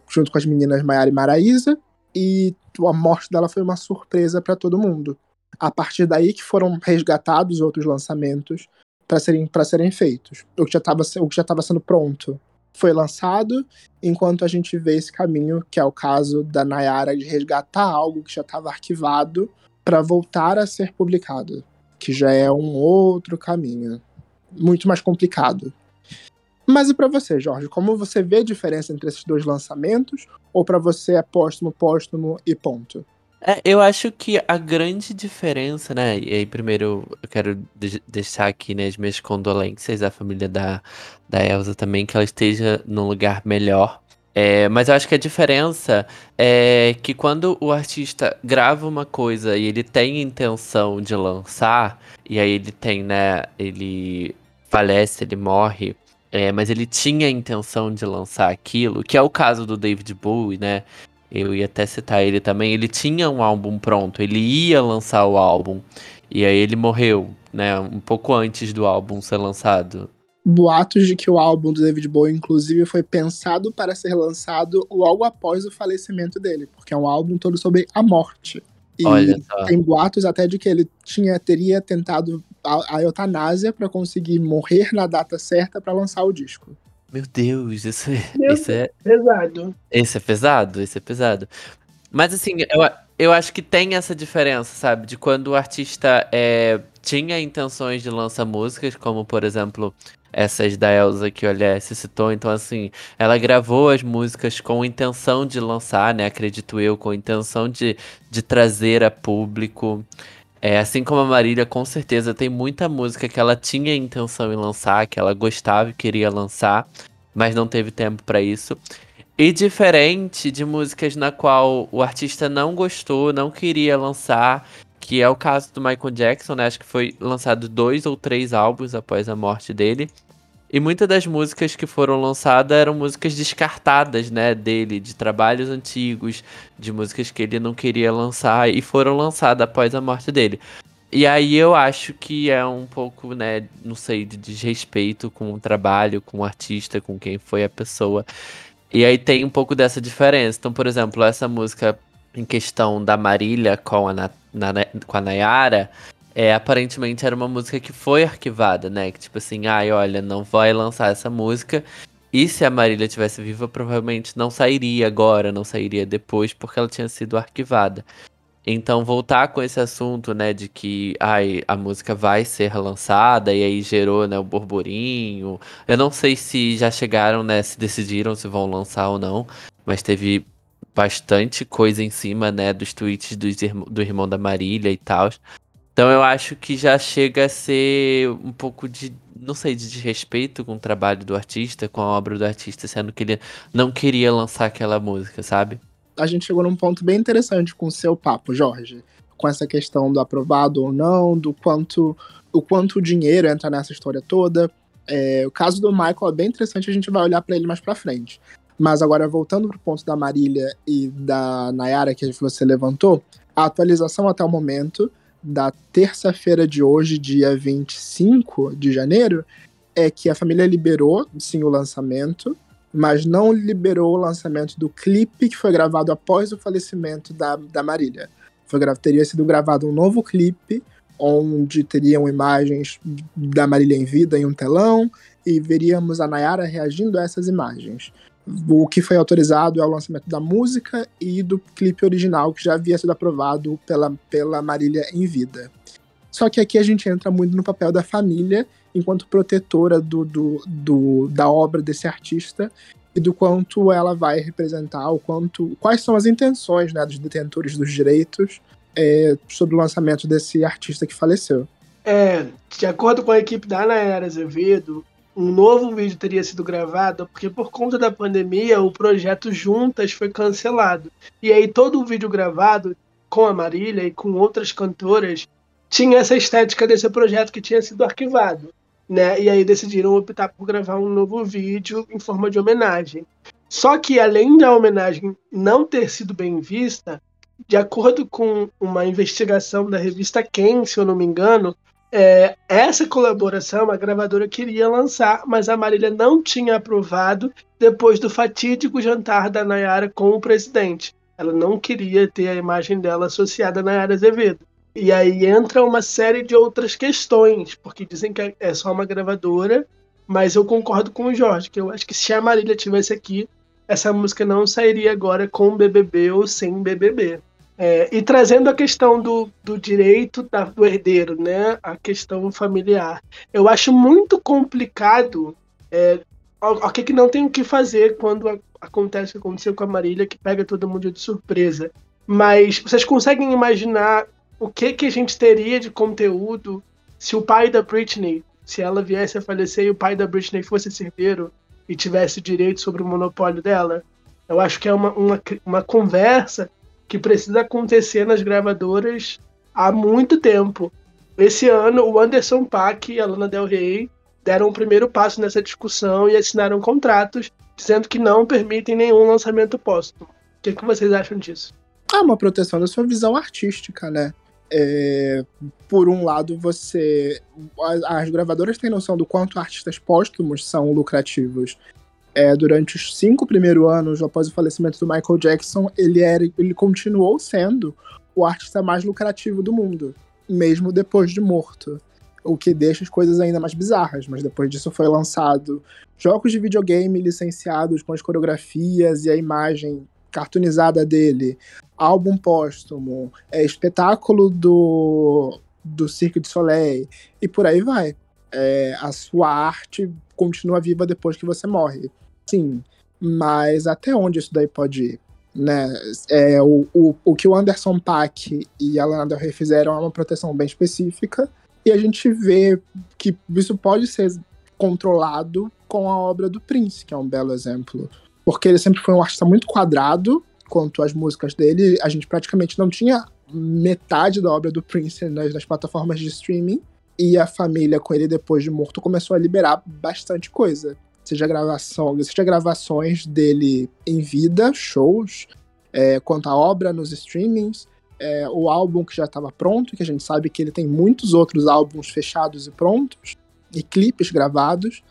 junto com as meninas Maiara e Maraísa e a morte dela foi uma surpresa para todo mundo. A partir daí que foram resgatados outros lançamentos para serem, serem feitos. O que já estava sendo pronto foi lançado, enquanto a gente vê esse caminho, que é o caso da Nayara de resgatar algo que já estava arquivado para voltar a ser publicado, que já é um outro caminho, muito mais complicado. Mas e para você, Jorge? Como você vê a diferença entre esses dois lançamentos? Ou para você é póstumo, póstumo e ponto? É, eu acho que a grande diferença, né? E aí, primeiro, eu quero de deixar aqui né, as minhas condolências à família da, da Elsa também, que ela esteja num lugar melhor. É, mas eu acho que a diferença é que quando o artista grava uma coisa e ele tem intenção de lançar, e aí ele tem, né? Ele falece, ele morre. É, mas ele tinha a intenção de lançar aquilo, que é o caso do David Bowie, né? Eu ia até citar ele também. Ele tinha um álbum pronto, ele ia lançar o álbum. E aí ele morreu, né? Um pouco antes do álbum ser lançado. Boatos de que o álbum do David Bowie, inclusive, foi pensado para ser lançado logo após o falecimento dele, porque é um álbum todo sobre a morte. E Olha só. tem boatos até de que ele tinha, teria tentado a, a eutanásia para conseguir morrer na data certa para lançar o disco. Meu Deus, isso é, Meu isso é, Pesado. esse é pesado, esse é pesado. Mas assim, eu, eu acho que tem essa diferença, sabe? De quando o artista é, tinha intenções de lançar músicas, como por exemplo essas da Elsa que o Alice citou. Então, assim, ela gravou as músicas com intenção de lançar, né? Acredito eu, com intenção de, de trazer a público. É, assim como a Marília, com certeza tem muita música que ela tinha intenção em lançar, que ela gostava e queria lançar, mas não teve tempo para isso. E diferente de músicas na qual o artista não gostou, não queria lançar, que é o caso do Michael Jackson, né? Acho que foi lançado dois ou três álbuns após a morte dele. E muitas das músicas que foram lançadas eram músicas descartadas, né, dele, de trabalhos antigos, de músicas que ele não queria lançar e foram lançadas após a morte dele. E aí eu acho que é um pouco, né, não sei, de desrespeito com o trabalho, com o artista, com quem foi a pessoa. E aí tem um pouco dessa diferença. Então, por exemplo, essa música em questão da Marília com a, Na, Na, com a Nayara, é, aparentemente era uma música que foi arquivada, né? Que tipo assim, ai, olha, não vai lançar essa música. E se a Marília tivesse viva, provavelmente não sairia agora, não sairia depois, porque ela tinha sido arquivada. Então, voltar com esse assunto, né, de que ai, a música vai ser lançada e aí gerou, né, o burburinho. Eu não sei se já chegaram, né, se decidiram se vão lançar ou não, mas teve bastante coisa em cima, né, dos tweets do, do irmão da Marília e tal. Então eu acho que já chega a ser um pouco de, não sei, de desrespeito com o trabalho do artista, com a obra do artista, sendo que ele não queria lançar aquela música, sabe? A gente chegou num ponto bem interessante com o seu papo, Jorge. Com essa questão do aprovado ou não, do quanto o quanto dinheiro entra nessa história toda. É, o caso do Michael é bem interessante, a gente vai olhar para ele mais para frente. Mas agora, voltando pro ponto da Marília e da Nayara que você levantou, a atualização até o momento da terça-feira de hoje, dia 25 de janeiro, é que a família liberou, sim, o lançamento, mas não liberou o lançamento do clipe que foi gravado após o falecimento da, da Marília. Foi, teria sido gravado um novo clipe, onde teriam imagens da Marília em vida em um telão, e veríamos a Nayara reagindo a essas imagens. O que foi autorizado é o lançamento da música e do clipe original, que já havia sido aprovado pela, pela Marília em vida. Só que aqui a gente entra muito no papel da família, enquanto protetora do, do, do, da obra desse artista e do quanto ela vai representar, o quanto, quais são as intenções né, dos detentores dos direitos é, sobre o lançamento desse artista que faleceu. É, de acordo com a equipe da Nayara Azevedo, um novo vídeo teria sido gravado, porque por conta da pandemia o projeto Juntas foi cancelado. E aí todo o vídeo gravado com a Marília e com outras cantoras tinha essa estética desse projeto que tinha sido arquivado. Né? E aí decidiram optar por gravar um novo vídeo em forma de homenagem. Só que além da homenagem não ter sido bem vista, de acordo com uma investigação da revista Quem, se eu não me engano, é, essa colaboração a gravadora queria lançar, mas a Marília não tinha aprovado depois do fatídico jantar da Nayara com o presidente. Ela não queria ter a imagem dela associada a Nayara Azevedo. E aí entra uma série de outras questões, porque dizem que é só uma gravadora, mas eu concordo com o Jorge, que eu acho que se a Marília tivesse aqui, essa música não sairia agora com BBB ou sem BBB. É, e trazendo a questão do, do direito da, do herdeiro, né, a questão familiar, eu acho muito complicado. É, o que, não tem o que fazer quando a, acontece o que aconteceu com a Marília, que pega todo mundo de surpresa. Mas vocês conseguem imaginar o que, que a gente teria de conteúdo se o pai da Britney, se ela viesse a falecer e o pai da Britney fosse herdeiro e tivesse direito sobre o monopólio dela? Eu acho que é uma, uma, uma conversa que precisa acontecer nas gravadoras há muito tempo. Esse ano, o Anderson Paak e a Lana Del Rey deram o primeiro passo nessa discussão e assinaram contratos dizendo que não permitem nenhum lançamento póstumo. O que, que vocês acham disso? Ah, uma proteção da sua visão artística, né? É, por um lado, você. As gravadoras têm noção do quanto artistas póstumos são lucrativos. É, durante os cinco primeiros anos após o falecimento do Michael Jackson, ele, era, ele continuou sendo o artista mais lucrativo do mundo, mesmo depois de morto. O que deixa as coisas ainda mais bizarras, mas depois disso foi lançado jogos de videogame licenciados com as coreografias e a imagem cartoonizada dele, álbum póstumo, é, espetáculo do, do Cirque du Soleil, e por aí vai. É, a sua arte continua viva depois que você morre. Sim, mas até onde isso daí pode ir? Né? É, o, o, o que o Anderson Paak e a Lana Del Rey fizeram é uma proteção bem específica, e a gente vê que isso pode ser controlado com a obra do Prince, que é um belo exemplo. Porque ele sempre foi um artista muito quadrado quanto às músicas dele. A gente praticamente não tinha metade da obra do Prince nas, nas plataformas de streaming. E a família, com ele depois de morto, começou a liberar bastante coisa seja gravação, seja gravações dele em vida, shows, é, quanto a obra nos streamings, é, o álbum que já estava pronto, que a gente sabe que ele tem muitos outros álbuns fechados e prontos, e clipes gravados,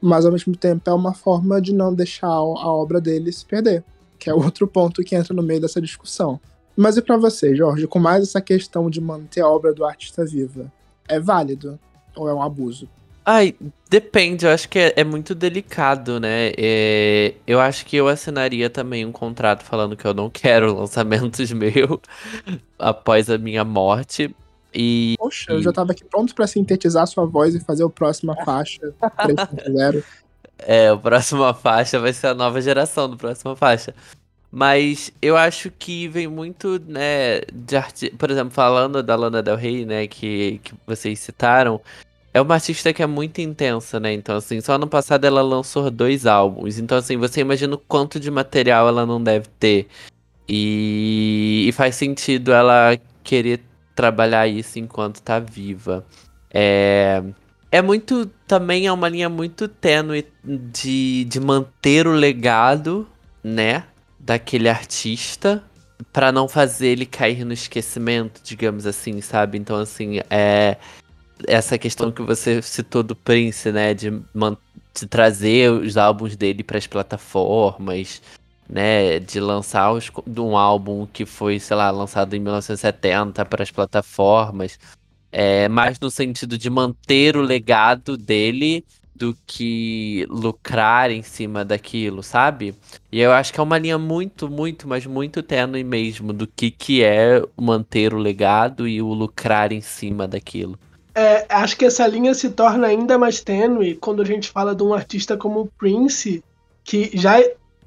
mas ao mesmo tempo é uma forma de não deixar a obra dele se perder, que é outro ponto que entra no meio dessa discussão. Mas e para você, Jorge, com mais essa questão de manter a obra do artista viva, é válido ou é um abuso? Ai, depende, eu acho que é, é muito delicado, né? É, eu acho que eu assinaria também um contrato falando que eu não quero lançamentos meus após a minha morte. E, Poxa, eu já tava aqui pronto para sintetizar sua voz e fazer o próxima faixa 3.0. é, o próxima faixa vai ser a nova geração do próxima faixa. Mas eu acho que vem muito, né, de arte... Por exemplo, falando da Lana Del Rey, né, que, que vocês citaram, é uma artista que é muito intensa, né? Então, assim, só ano passado ela lançou dois álbuns. Então, assim, você imagina o quanto de material ela não deve ter. E, e faz sentido ela querer trabalhar isso enquanto tá viva. É, é muito. Também é uma linha muito tênue de, de manter o legado, né? Daquele artista. para não fazer ele cair no esquecimento, digamos assim, sabe? Então, assim, é essa questão que você citou do Prince, né? De, de trazer os álbuns dele para as plataformas, né? De lançar os, um álbum que foi, sei lá, lançado em 1970 para as plataformas. É, mais no sentido de manter o legado dele do que lucrar em cima daquilo, sabe? E eu acho que é uma linha muito, muito, mas muito tênue mesmo do que, que é manter o legado e o lucrar em cima daquilo. É, acho que essa linha se torna ainda mais tênue quando a gente fala de um artista como Prince, que já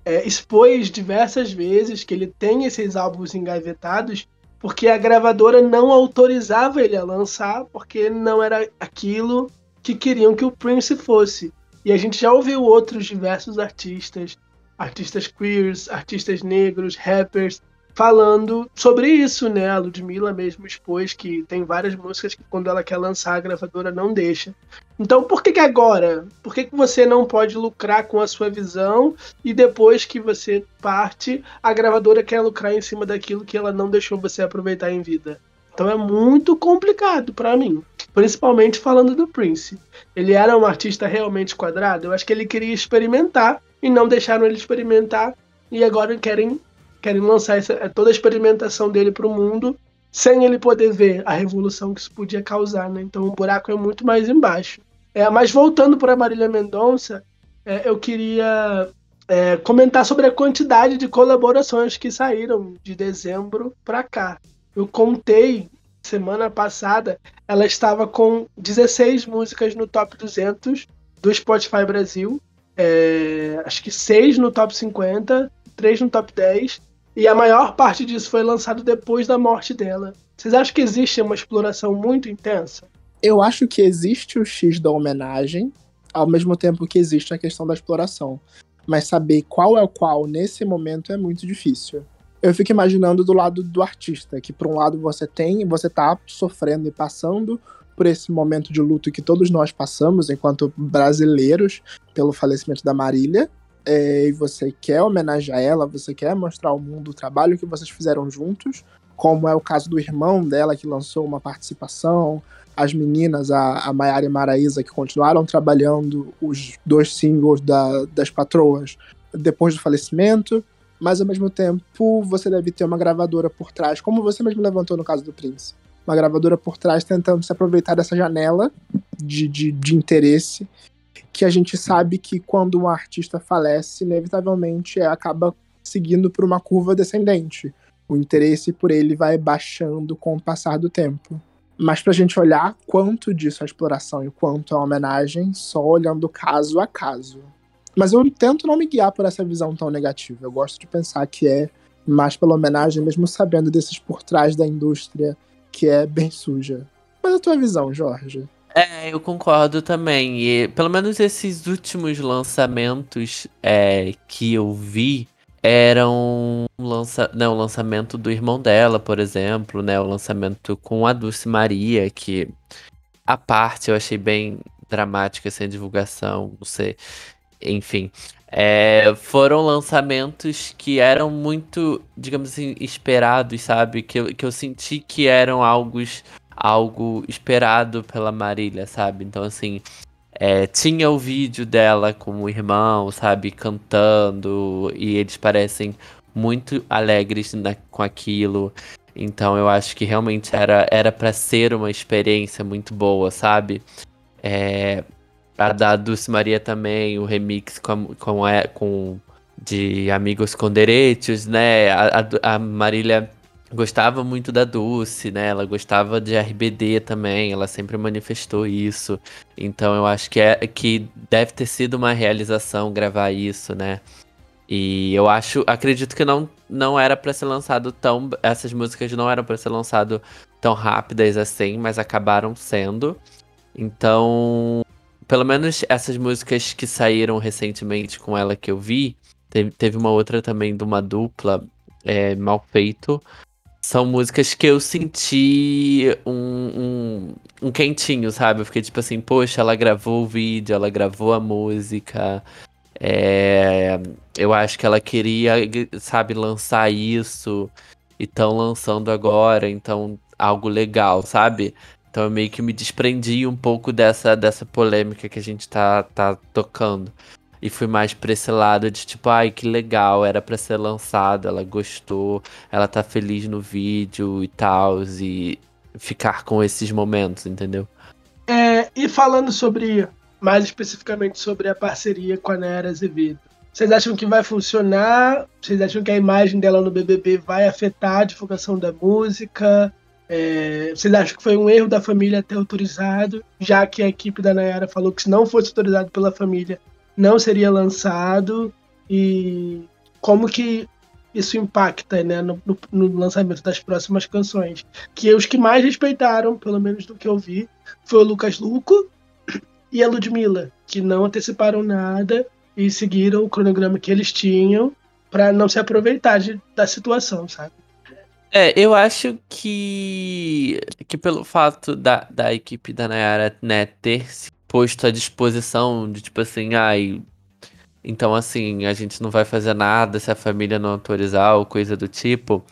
é, expôs diversas vezes que ele tem esses álbuns engavetados, porque a gravadora não autorizava ele a lançar, porque não era aquilo que queriam que o Prince fosse. E a gente já ouviu outros diversos artistas, artistas queers, artistas negros, rappers, falando sobre isso, né? A Ludmilla mesmo expôs que tem várias músicas que quando ela quer lançar a gravadora não deixa. Então por que, que agora? Por que, que você não pode lucrar com a sua visão e depois que você parte, a gravadora quer lucrar em cima daquilo que ela não deixou você aproveitar em vida? Então é muito complicado para mim, principalmente falando do Prince. Ele era um artista realmente quadrado. Eu acho que ele queria experimentar e não deixaram ele experimentar e agora querem querem lançar essa, é, toda a experimentação dele para o mundo sem ele poder ver a revolução que isso podia causar, né? Então o buraco é muito mais embaixo. É, mas voltando para Marília Mendonça, é, eu queria é, comentar sobre a quantidade de colaborações que saíram de dezembro para cá. Eu contei semana passada, ela estava com 16 músicas no top 200 do Spotify Brasil, é, acho que 6 no top 50, 3 no top 10 e a maior parte disso foi lançado depois da morte dela. Vocês acham que existe uma exploração muito intensa? Eu acho que existe o X da homenagem, ao mesmo tempo que existe a questão da exploração. Mas saber qual é o qual nesse momento é muito difícil. Eu fico imaginando do lado do artista, que por um lado você tem, você tá sofrendo e passando por esse momento de luto que todos nós passamos enquanto brasileiros pelo falecimento da Marília, é, e você quer homenagear ela, você quer mostrar ao mundo o trabalho que vocês fizeram juntos, como é o caso do irmão dela que lançou uma participação, as meninas, a, a Mayara e Maraísa, que continuaram trabalhando os dois singles da, das patroas depois do falecimento, mas ao mesmo tempo você deve ter uma gravadora por trás, como você mesmo levantou no caso do Prince. Uma gravadora por trás tentando se aproveitar dessa janela de, de, de interesse que a gente sabe que quando um artista falece, inevitavelmente acaba seguindo por uma curva descendente. O interesse por ele vai baixando com o passar do tempo. Mas para a gente olhar quanto disso é exploração e quanto é homenagem, só olhando caso a caso. Mas eu tento não me guiar por essa visão tão negativa. Eu gosto de pensar que é mais pela homenagem, mesmo sabendo desses por trás da indústria que é bem suja. Mas a tua visão, Jorge? É, eu concordo também. E pelo menos esses últimos lançamentos é, que eu vi eram lança, né, o lançamento do irmão dela, por exemplo, né, o lançamento com a Dulce Maria, que a parte eu achei bem dramática sem divulgação, não sei. Enfim, é, foram lançamentos que eram muito, digamos assim, esperados, sabe? Que que eu senti que eram algo algo esperado pela Marília, sabe? Então, assim, é, tinha o vídeo dela com o irmão, sabe? Cantando, e eles parecem muito alegres na, com aquilo. Então, eu acho que realmente era era para ser uma experiência muito boa, sabe? É, a da Dulce Maria também, o remix com, com, com de Amigos com Direitos, né? A, a, a Marília gostava muito da Dulce, né? Ela gostava de RBD também, ela sempre manifestou isso. Então eu acho que é que deve ter sido uma realização gravar isso, né? E eu acho, acredito que não não era para ser lançado tão essas músicas não eram para ser lançado tão rápidas assim, mas acabaram sendo. Então, pelo menos essas músicas que saíram recentemente com ela que eu vi, teve, teve uma outra também de uma dupla é, mal feito, são músicas que eu senti um, um, um, quentinho, sabe? Eu fiquei tipo assim, poxa, ela gravou o vídeo, ela gravou a música. É, eu acho que ela queria, sabe, lançar isso e estão lançando agora, então algo legal, sabe? Então eu meio que me desprendi um pouco dessa, dessa polêmica que a gente tá, tá tocando. E fui mais pra esse lado de tipo, ai, que legal, era para ser lançado, ela gostou, ela tá feliz no vídeo e tal, e ficar com esses momentos, entendeu? É, e falando sobre, mais especificamente sobre a parceria com a Nayara Azevedo, vocês acham que vai funcionar? Vocês acham que a imagem dela no BBB vai afetar a divulgação da música? É, vocês acham que foi um erro da família ter autorizado, já que a equipe da Nayara falou que se não fosse autorizado pela família, não seria lançado e como que isso impacta né, no, no, no, lançamento das próximas canções. Que os que mais respeitaram, pelo menos do que eu vi, foi o Lucas Luco e a Ludmilla, que não anteciparam nada e seguiram o cronograma que eles tinham para não se aproveitar de, da situação, sabe? É, eu acho que, que pelo fato da, da equipe da Nayara, né, ter se posto à disposição de tipo assim, ai, então assim, a gente não vai fazer nada se a família não autorizar ou coisa do tipo,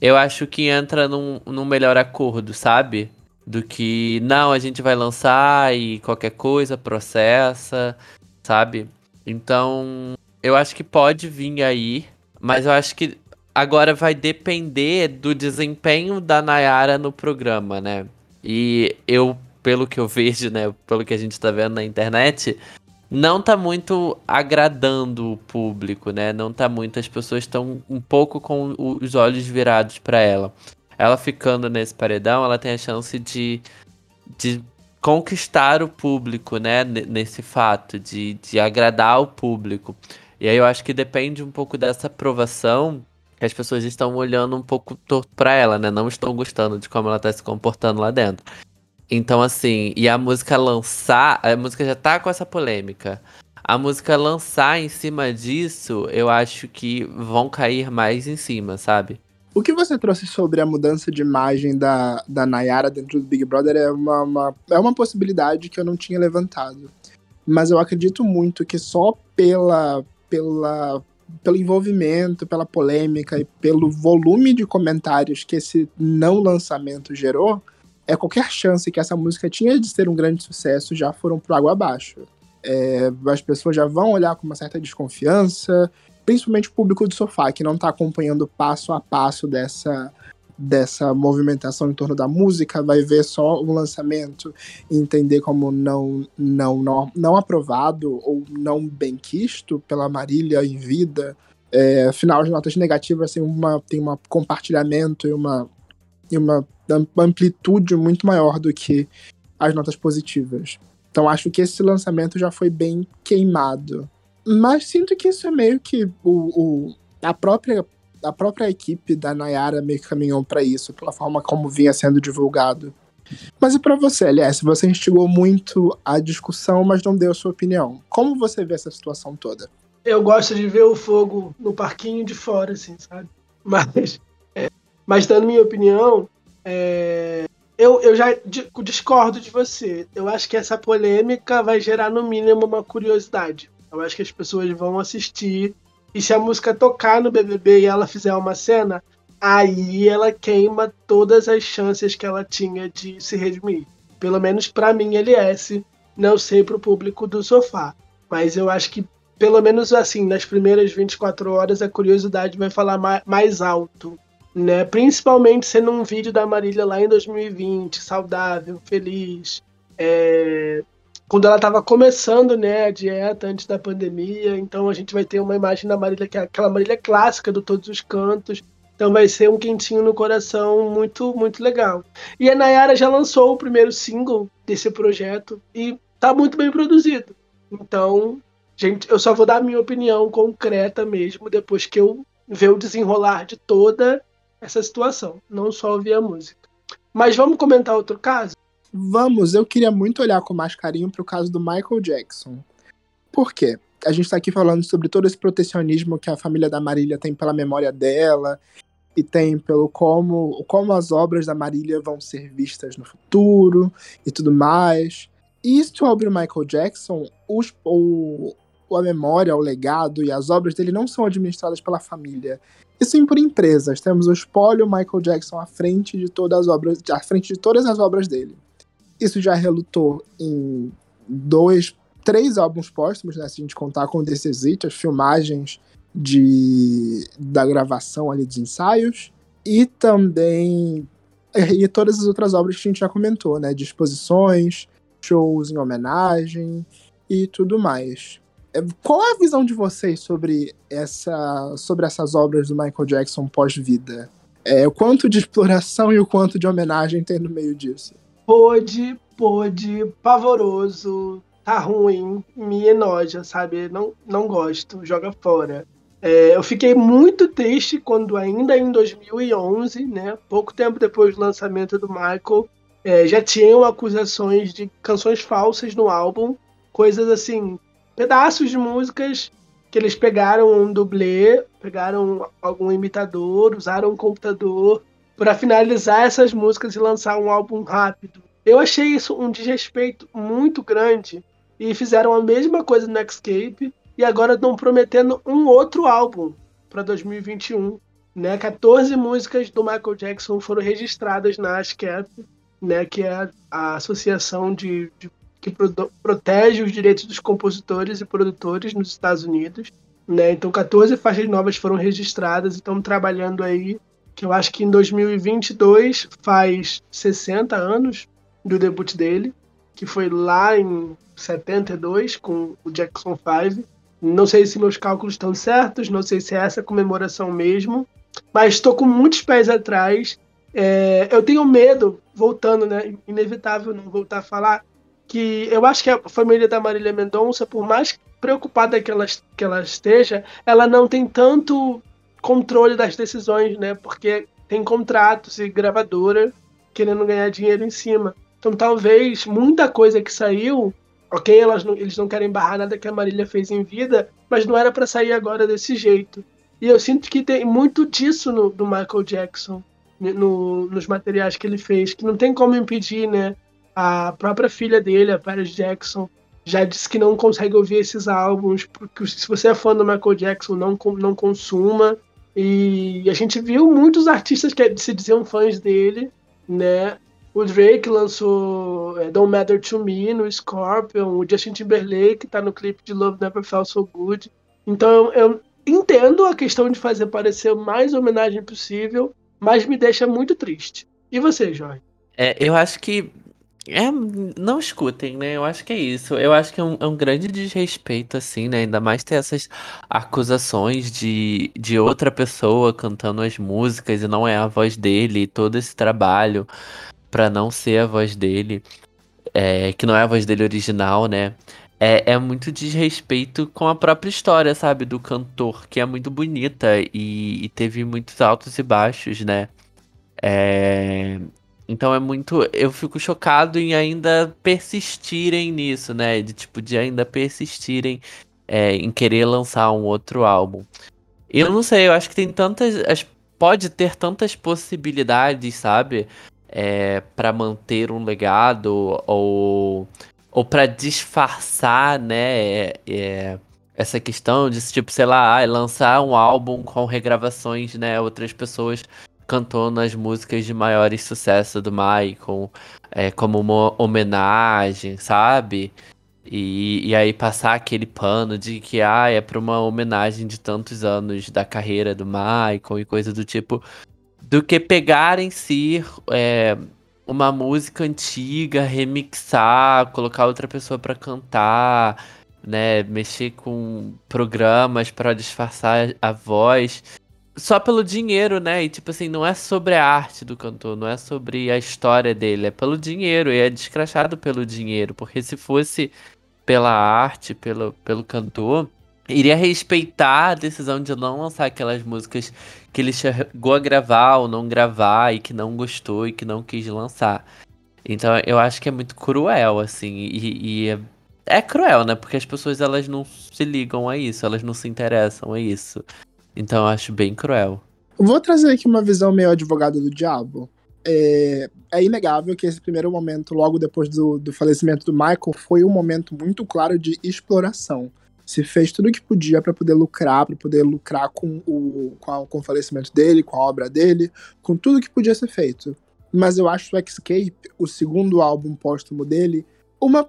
eu acho que entra num, num melhor acordo, sabe? Do que, não, a gente vai lançar e qualquer coisa processa, sabe? Então, eu acho que pode vir aí, mas eu acho que agora vai depender do desempenho da Nayara no programa, né? E eu, pelo que eu vejo, né, pelo que a gente tá vendo na internet, não tá muito agradando o público, né? Não tá muito, as pessoas estão um pouco com os olhos virados para ela. Ela ficando nesse paredão, ela tem a chance de, de conquistar o público, né? Nesse fato, de, de agradar o público. E aí eu acho que depende um pouco dessa aprovação que as pessoas estão olhando um pouco torto pra ela, né? Não estão gostando de como ela tá se comportando lá dentro. Então, assim, e a música lançar, a música já tá com essa polêmica. A música lançar em cima disso, eu acho que vão cair mais em cima, sabe? O que você trouxe sobre a mudança de imagem da, da Nayara dentro do Big Brother é uma, uma, é uma possibilidade que eu não tinha levantado. Mas eu acredito muito que só pela, pela pelo envolvimento, pela polêmica e pelo volume de comentários que esse não lançamento gerou, é qualquer chance que essa música tinha de ser um grande sucesso já foram pro água abaixo. É, as pessoas já vão olhar com uma certa desconfiança, principalmente o público do sofá, que não está acompanhando passo a passo dessa, dessa movimentação em torno da música, vai ver só o lançamento e entender como não, não, não, não aprovado ou não bem quisto pela Marília em vida. É, afinal, as notas negativas têm uma, tem um compartilhamento e uma, e uma amplitude muito maior do que as notas positivas. Então acho que esse lançamento já foi bem queimado. Mas sinto que isso é meio que o, o a própria a própria equipe da Nayara meio que caminhou para isso, pela forma como vinha sendo divulgado. Mas e para você, aliás, você instigou muito a discussão, mas não deu a sua opinião. Como você vê essa situação toda? Eu gosto de ver o fogo no parquinho de fora, assim, sabe? Mas, é, mas dando minha opinião, é, eu, eu já discordo de você. Eu acho que essa polêmica vai gerar, no mínimo, uma curiosidade. Eu acho que as pessoas vão assistir e se a música tocar no BBB e ela fizer uma cena, aí ela queima todas as chances que ela tinha de se redimir. Pelo menos para mim, LS, não sei pro público do sofá. Mas eu acho que, pelo menos assim, nas primeiras 24 horas, a curiosidade vai falar mais alto. Né? Principalmente sendo um vídeo da Marília lá em 2020, saudável, feliz, é, quando ela estava começando né, a dieta antes da pandemia. Então a gente vai ter uma imagem da Marília, que é aquela Marília clássica do Todos os Cantos. Então vai ser um quentinho no coração muito, muito legal. E a Nayara já lançou o primeiro single desse projeto e tá muito bem produzido. Então, gente, eu só vou dar a minha opinião concreta mesmo depois que eu ver o desenrolar de toda essa situação, não só ouvir a música. Mas vamos comentar outro caso? Vamos, eu queria muito olhar com mais carinho para o caso do Michael Jackson. Por quê? A gente está aqui falando sobre todo esse protecionismo que a família da Marília tem pela memória dela e tem pelo como, como as obras da Marília vão ser vistas no futuro e tudo mais. E sobre o Michael Jackson, os, o, a memória, o legado e as obras dele não são administradas pela família, e sim por empresas. Temos o espólio Michael Jackson à frente de todas as obras, à frente de todas as obras dele. Isso já relutou em dois, três álbuns póstumos, né? Se a gente contar com This Is It, as filmagens de, da gravação ali dos ensaios. E também. E todas as outras obras que a gente já comentou, né? De exposições, shows em homenagem e tudo mais. É, qual é a visão de vocês sobre, essa, sobre essas obras do Michael Jackson pós-vida? É, o quanto de exploração e o quanto de homenagem tem no meio disso? pôde, pôde, pavoroso, tá ruim, me enoja, sabe? Não, não gosto, joga fora. É, eu fiquei muito triste quando, ainda em 2011, né, pouco tempo depois do lançamento do Michael, é, já tinham acusações de canções falsas no álbum, coisas assim, pedaços de músicas que eles pegaram um dublê, pegaram algum imitador, usaram um computador para finalizar essas músicas e lançar um álbum rápido. Eu achei isso um desrespeito muito grande e fizeram a mesma coisa no Nextcape e agora estão prometendo um outro álbum para 2021. Né? 14 músicas do Michael Jackson foram registradas na ASCAP, né? que é a associação de, de que pro, protege os direitos dos compositores e produtores nos Estados Unidos. Né? Então, 14 faixas novas foram registradas e estão trabalhando aí, que eu acho que em 2022 faz 60 anos do debut dele, que foi lá em 72 com o Jackson 5. Não sei se meus cálculos estão certos, não sei se é essa comemoração mesmo, mas estou com muitos pés atrás. É, eu tenho medo, voltando, né? Inevitável não voltar a falar, que eu acho que a família da Marília Mendonça, por mais preocupada que ela, que ela esteja, ela não tem tanto controle das decisões, né? Porque tem contratos e gravadora querendo ganhar dinheiro em cima. Então talvez muita coisa que saiu, ok, elas não, eles não querem barrar nada que a Marília fez em vida, mas não era para sair agora desse jeito. E eu sinto que tem muito disso no, do Michael Jackson, no, nos materiais que ele fez, que não tem como impedir, né? A própria filha dele, a Paris Jackson, já disse que não consegue ouvir esses álbuns, porque se você é fã do Michael Jackson, não, não consuma. E a gente viu muitos artistas que se diziam fãs dele, né? O Drake lançou é, Don't Matter to Me no Scorpion, o Justin Timberlake tá no clipe de Love Never Felt So Good. Então eu entendo a questão de fazer parecer mais homenagem possível, mas me deixa muito triste. E você, Jorge? É, eu acho que é, não escutem, né? Eu acho que é isso. Eu acho que é um, é um grande desrespeito, assim, né? Ainda mais ter essas acusações de, de outra pessoa cantando as músicas e não é a voz dele, todo esse trabalho pra não ser a voz dele, é, que não é a voz dele original, né? É, é muito desrespeito com a própria história, sabe? Do cantor, que é muito bonita e, e teve muitos altos e baixos, né? É, então é muito. Eu fico chocado em ainda persistirem nisso, né? De tipo, de ainda persistirem é, em querer lançar um outro álbum. Eu não sei, eu acho que tem tantas. Pode ter tantas possibilidades, sabe? é, para manter um legado ou, ou para disfarçar, né, é, essa questão de tipo, sei lá, lançar um álbum com regravações, né, outras pessoas cantando as músicas de maiores sucesso do Michael, é, como uma homenagem, sabe? E, e aí passar aquele pano de que ah, é para uma homenagem de tantos anos da carreira do Michael e coisa do tipo do que pegar em si é, uma música antiga, remixar, colocar outra pessoa para cantar, né, mexer com programas para disfarçar a voz, só pelo dinheiro, né? E tipo assim, não é sobre a arte do cantor, não é sobre a história dele, é pelo dinheiro, e é descrachado pelo dinheiro, porque se fosse pela arte, pelo, pelo cantor, iria respeitar a decisão de não lançar aquelas músicas que ele chegou a gravar ou não gravar e que não gostou e que não quis lançar. Então eu acho que é muito cruel, assim, e, e é, é, cruel, né? Porque as pessoas elas não se ligam a isso, elas não se interessam a isso. Então eu acho bem cruel. Vou trazer aqui uma visão meio advogado do diabo. É, é inegável que esse primeiro momento, logo depois do, do falecimento do Michael, foi um momento muito claro de exploração se fez tudo o que podia para poder lucrar, para poder lucrar com o, com, a, com, o falecimento dele, com a obra dele, com tudo que podia ser feito. Mas eu acho o Escape, o segundo álbum póstumo dele, uma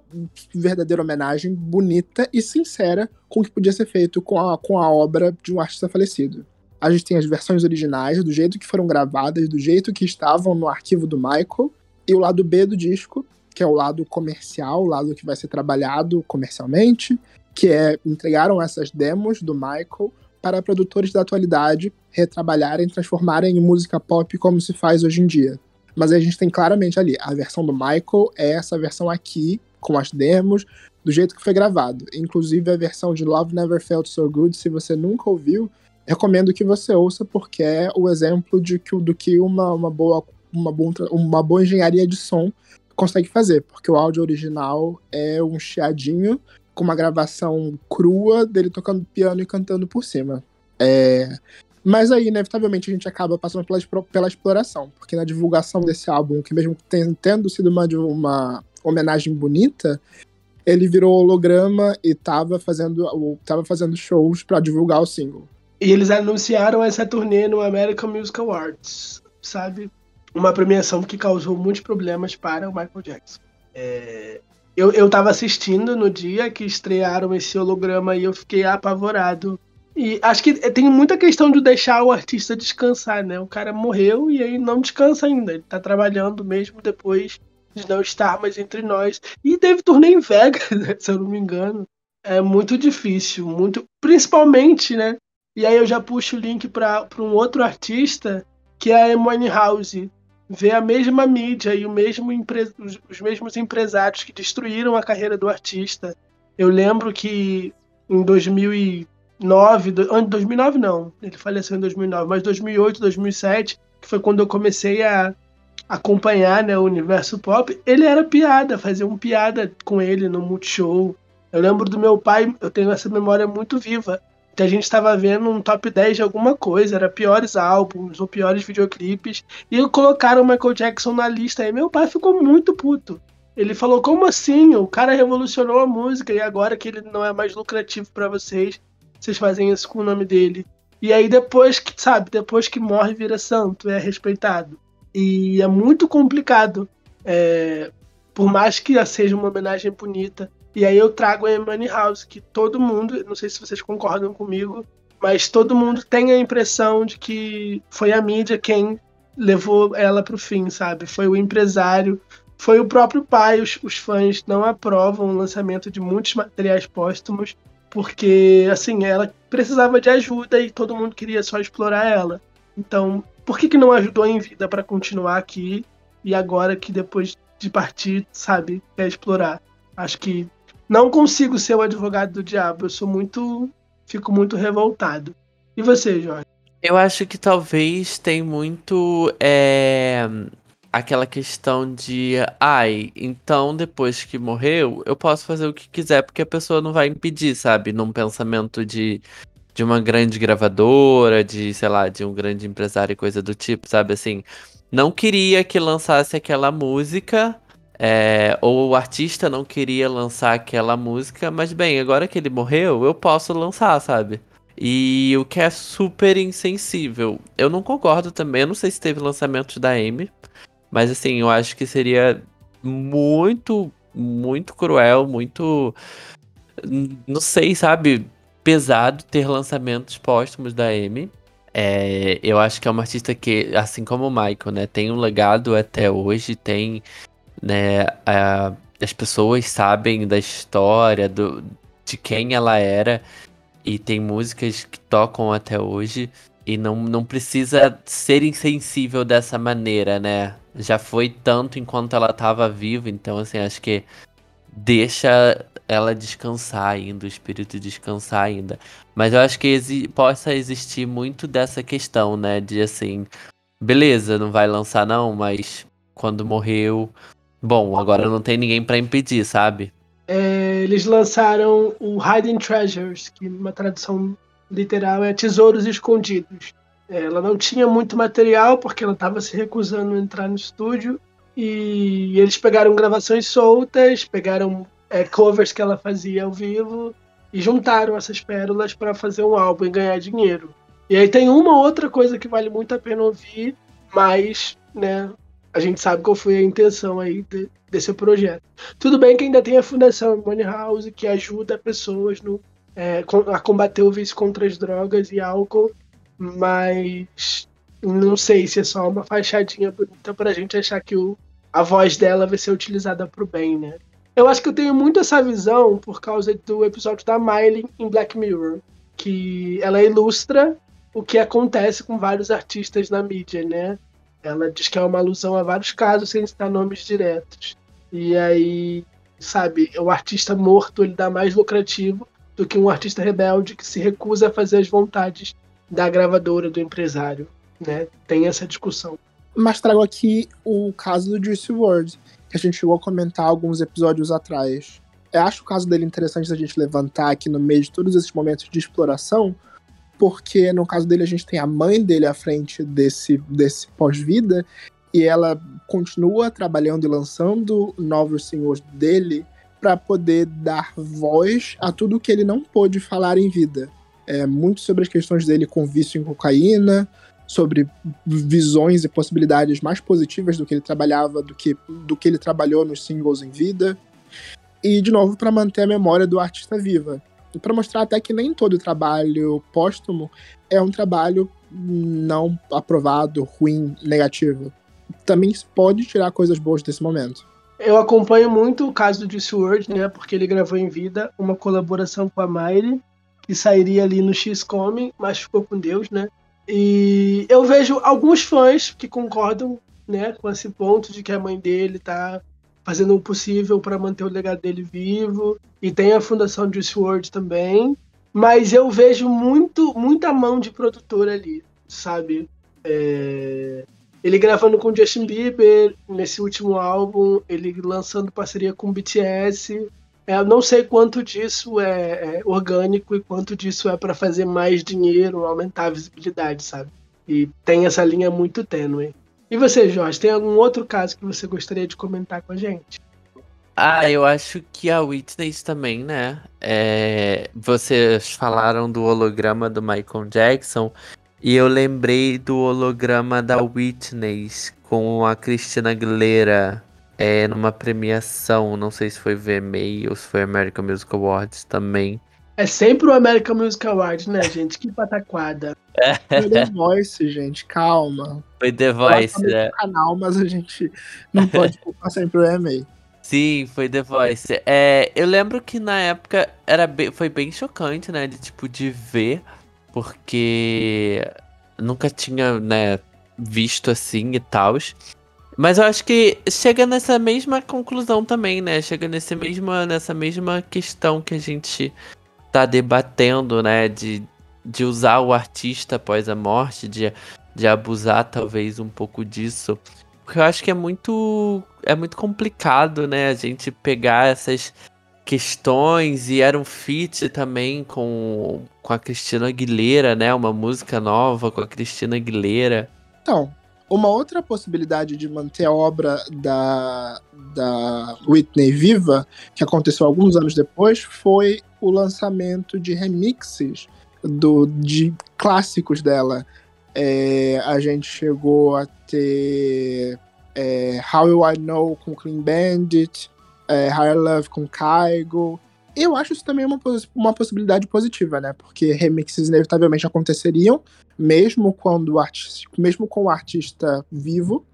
verdadeira homenagem bonita e sincera com o que podia ser feito com a, com a obra de um artista falecido. A gente tem as versões originais, do jeito que foram gravadas, do jeito que estavam no arquivo do Michael, e o lado B do disco, que é o lado comercial, o lado que vai ser trabalhado comercialmente, que é entregaram essas demos do Michael para produtores da atualidade retrabalharem, transformarem em música pop como se faz hoje em dia. Mas a gente tem claramente ali, a versão do Michael é essa versão aqui, com as demos, do jeito que foi gravado. Inclusive a versão de Love Never Felt So Good, se você nunca ouviu, recomendo que você ouça, porque é o exemplo de que, do que uma, uma, boa, uma, boa, uma boa engenharia de som consegue fazer, porque o áudio original é um chiadinho com uma gravação crua dele tocando piano e cantando por cima. É, Mas aí, inevitavelmente, a gente acaba passando pela, pela exploração, porque na divulgação desse álbum, que mesmo tendo sido uma, uma homenagem bonita, ele virou holograma e tava fazendo, tava fazendo shows para divulgar o single. E eles anunciaram essa turnê no American Music Awards, sabe? Uma premiação que causou muitos problemas para o Michael Jackson. É... Eu, eu tava assistindo no dia que estrearam esse holograma e eu fiquei apavorado. E acho que tem muita questão de deixar o artista descansar, né? O cara morreu e aí não descansa ainda. Ele tá trabalhando mesmo depois de não estar mais entre nós. E teve turnê em Vegas, se eu não me engano. É muito difícil, muito. Principalmente, né? E aí eu já puxo o link para um outro artista, que é a Money House. Ver a mesma mídia e o mesmo empre... os mesmos empresários que destruíram a carreira do artista. Eu lembro que em 2009, 2009 não, ele faleceu em 2009, mas 2008, 2007, que foi quando eu comecei a acompanhar né, o universo pop, ele era piada, fazia um piada com ele no Multishow. Eu lembro do meu pai, eu tenho essa memória muito viva, que a gente estava vendo um top 10 de alguma coisa, era piores álbuns ou piores videoclipes, e colocaram o Michael Jackson na lista, e meu pai ficou muito puto. Ele falou: como assim? O cara revolucionou a música e agora que ele não é mais lucrativo para vocês, vocês fazem isso com o nome dele. E aí depois que, sabe, depois que morre vira santo, é respeitado. E é muito complicado. É, por mais que seja uma homenagem bonita. E aí eu trago a Money House, que todo mundo, não sei se vocês concordam comigo, mas todo mundo tem a impressão de que foi a mídia quem levou ela para o fim, sabe? Foi o empresário, foi o próprio pai. Os, os fãs não aprovam o lançamento de muitos materiais póstumos, porque, assim, ela precisava de ajuda e todo mundo queria só explorar ela. Então, por que, que não ajudou em vida para continuar aqui e agora que depois de partir, sabe, quer explorar? Acho que não consigo ser o advogado do diabo, eu sou muito. fico muito revoltado. E você, Jorge? Eu acho que talvez tem muito é, aquela questão de, ai, então depois que morreu, eu posso fazer o que quiser porque a pessoa não vai impedir, sabe? Num pensamento de de uma grande gravadora, de, sei lá, de um grande empresário e coisa do tipo, sabe? Assim, não queria que lançasse aquela música, é, ou o artista não queria lançar aquela música, mas bem, agora que ele morreu, eu posso lançar, sabe? E o que é super insensível. Eu não concordo também, eu não sei se teve lançamento da Amy, mas assim, eu acho que seria muito, muito cruel, muito. Não sei, sabe? pesado ter lançamentos póstumos da Amy. É, eu acho que é uma artista que, assim como o Michael, né, tem um legado até hoje, tem, né, a, as pessoas sabem da história, do, de quem ela era, e tem músicas que tocam até hoje, e não, não precisa ser insensível dessa maneira, né? Já foi tanto enquanto ela estava viva, então, assim, acho que deixa ela descansar ainda, o espírito descansar ainda. Mas eu acho que exi possa existir muito dessa questão, né? De assim, beleza, não vai lançar não, mas quando morreu, bom, agora não tem ninguém para impedir, sabe? É, eles lançaram o Hidden Treasures, que uma tradução literal é Tesouros Escondidos. É, ela não tinha muito material porque ela estava se recusando a entrar no estúdio e eles pegaram gravações soltas, pegaram é, covers que ela fazia ao vivo e juntaram essas pérolas para fazer um álbum e ganhar dinheiro. E aí tem uma outra coisa que vale muito a pena ouvir, mas, né, a gente sabe qual foi a intenção aí de, desse projeto. Tudo bem que ainda tem a Fundação Money House que ajuda pessoas no, é, a combater o vício contra as drogas e álcool, mas não sei se é só uma fachadinha bonita pra gente achar que o, a voz dela vai ser utilizada pro bem, né? Eu acho que eu tenho muito essa visão por causa do episódio da Miley em Black Mirror, que ela ilustra o que acontece com vários artistas na mídia, né? Ela diz que é uma alusão a vários casos sem citar nomes diretos. E aí, sabe, o artista morto ele dá mais lucrativo do que um artista rebelde que se recusa a fazer as vontades da gravadora, do empresário, né? Tem essa discussão. Mas trago aqui o caso do Juice WRLD que a gente chegou a comentar alguns episódios atrás. Eu acho o caso dele interessante a gente levantar aqui no meio de todos esses momentos de exploração, porque no caso dele a gente tem a mãe dele à frente desse, desse pós-vida, e ela continua trabalhando e lançando novos singles dele para poder dar voz a tudo que ele não pôde falar em vida. É muito sobre as questões dele com vício em cocaína, sobre visões e possibilidades mais positivas do que ele trabalhava, do que, do que ele trabalhou nos singles em vida. E, de novo, para manter a memória do artista viva. E para mostrar até que nem todo trabalho póstumo é um trabalho não aprovado, ruim, negativo. Também se pode tirar coisas boas desse momento. Eu acompanho muito o caso Juice WRLD, né? Porque ele gravou em vida uma colaboração com a Miley, que sairia ali no X-Come, mas ficou com Deus, né? E eu vejo alguns fãs que concordam, né, com esse ponto de que a mãe dele tá fazendo o possível para manter o legado dele vivo, e tem a fundação WRLD também, mas eu vejo muito muita mão de produtor ali, sabe? É... Ele gravando com Justin Bieber nesse último álbum, ele lançando parceria com BTS. É, eu não sei quanto disso é, é orgânico e quanto disso é para fazer mais dinheiro, aumentar a visibilidade, sabe? E tem essa linha muito tênue. E você, Jorge, tem algum outro caso que você gostaria de comentar com a gente? Ah, eu acho que a Whitney também, né? É, vocês falaram do holograma do Michael Jackson. E eu lembrei do holograma da Whitney com a Cristina Aguilera é, numa premiação. Não sei se foi VMA ou se foi American Music Awards também. É sempre o American Music Awards, né, gente? Que pataquada. Foi The Voice, gente, calma. Foi The Voice, né? canal, mas a gente não pode culpar sempre o VMA. Sim, foi The Voice. É, eu lembro que na época era bem, foi bem chocante, né? De tipo, de ver porque nunca tinha, né, visto assim e tal. Mas eu acho que chega nessa mesma conclusão também, né? Chega nesse mesma, nessa mesma questão que a gente tá debatendo, né? De, de usar o artista após a morte, de, de abusar talvez um pouco disso. Porque eu acho que é muito, é muito complicado, né? A gente pegar essas questões e era um feat também com, com a Cristina Aguilera, né? Uma música nova com a Cristina Aguilera. Então, uma outra possibilidade de manter a obra da, da Whitney viva, que aconteceu alguns anos depois, foi o lançamento de remixes do, de clássicos dela. É, a gente chegou a ter é, How Will I Know com Clean Bandit, é, Higher Love com Kaigo. Eu acho isso também uma, uma possibilidade positiva, né? Porque remixes inevitavelmente aconteceriam, mesmo quando o artista, mesmo com o artista vivo,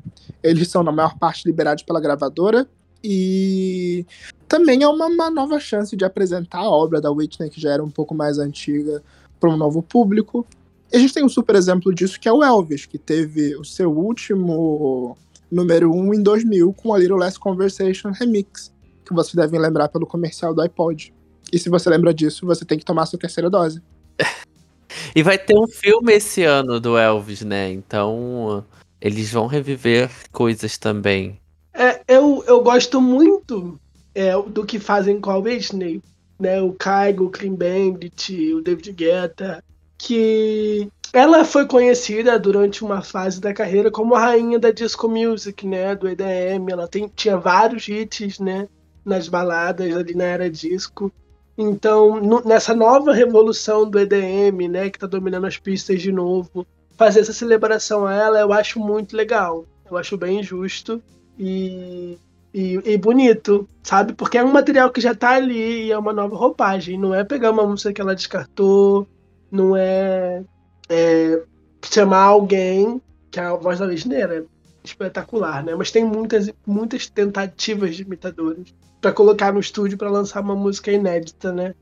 eles são na maior parte liberados pela gravadora e também é uma, uma nova chance de apresentar a obra da Whitney que já era um pouco mais antiga para um novo público. E a gente tem um super exemplo disso que é o Elvis, que teve o seu último número 1 um em 2000 com a Little Less Conversation Remix que vocês devem lembrar pelo comercial do iPod. E se você lembra disso, você tem que tomar sua terceira dose. e vai ter um filme esse ano do Elvis, né? Então eles vão reviver coisas também. É, eu, eu gosto muito é, do que fazem com a Whitney, né? O Kaigo, o Clean Bandit, o David Guetta, que ela foi conhecida durante uma fase da carreira como a rainha da disco music, né? Do EDM. Ela tem, tinha vários hits, né? Nas baladas ali na era disco. Então, no, nessa nova revolução do EDM, né, que está dominando as pistas de novo, fazer essa celebração a ela eu acho muito legal. Eu acho bem justo e, e, e, bonito, sabe? Porque é um material que já está ali e é uma nova roupagem. Não é pegar uma música que ela descartou, não é, é chamar alguém que é a voz da Lisneira espetacular, né? Mas tem muitas, muitas tentativas de imitadores para colocar no estúdio para lançar uma música inédita, né?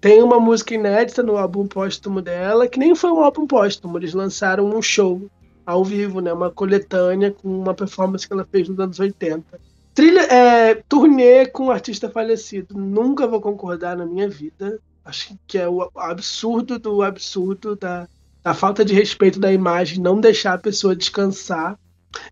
Tem uma música inédita no álbum póstumo dela, que nem foi um álbum póstumo, eles lançaram um show ao vivo, né? Uma coletânea com uma performance que ela fez nos anos 80. Trilha, é, turnê com um artista falecido. Nunca vou concordar na minha vida. Acho que é o absurdo do absurdo da, da falta de respeito da imagem, não deixar a pessoa descansar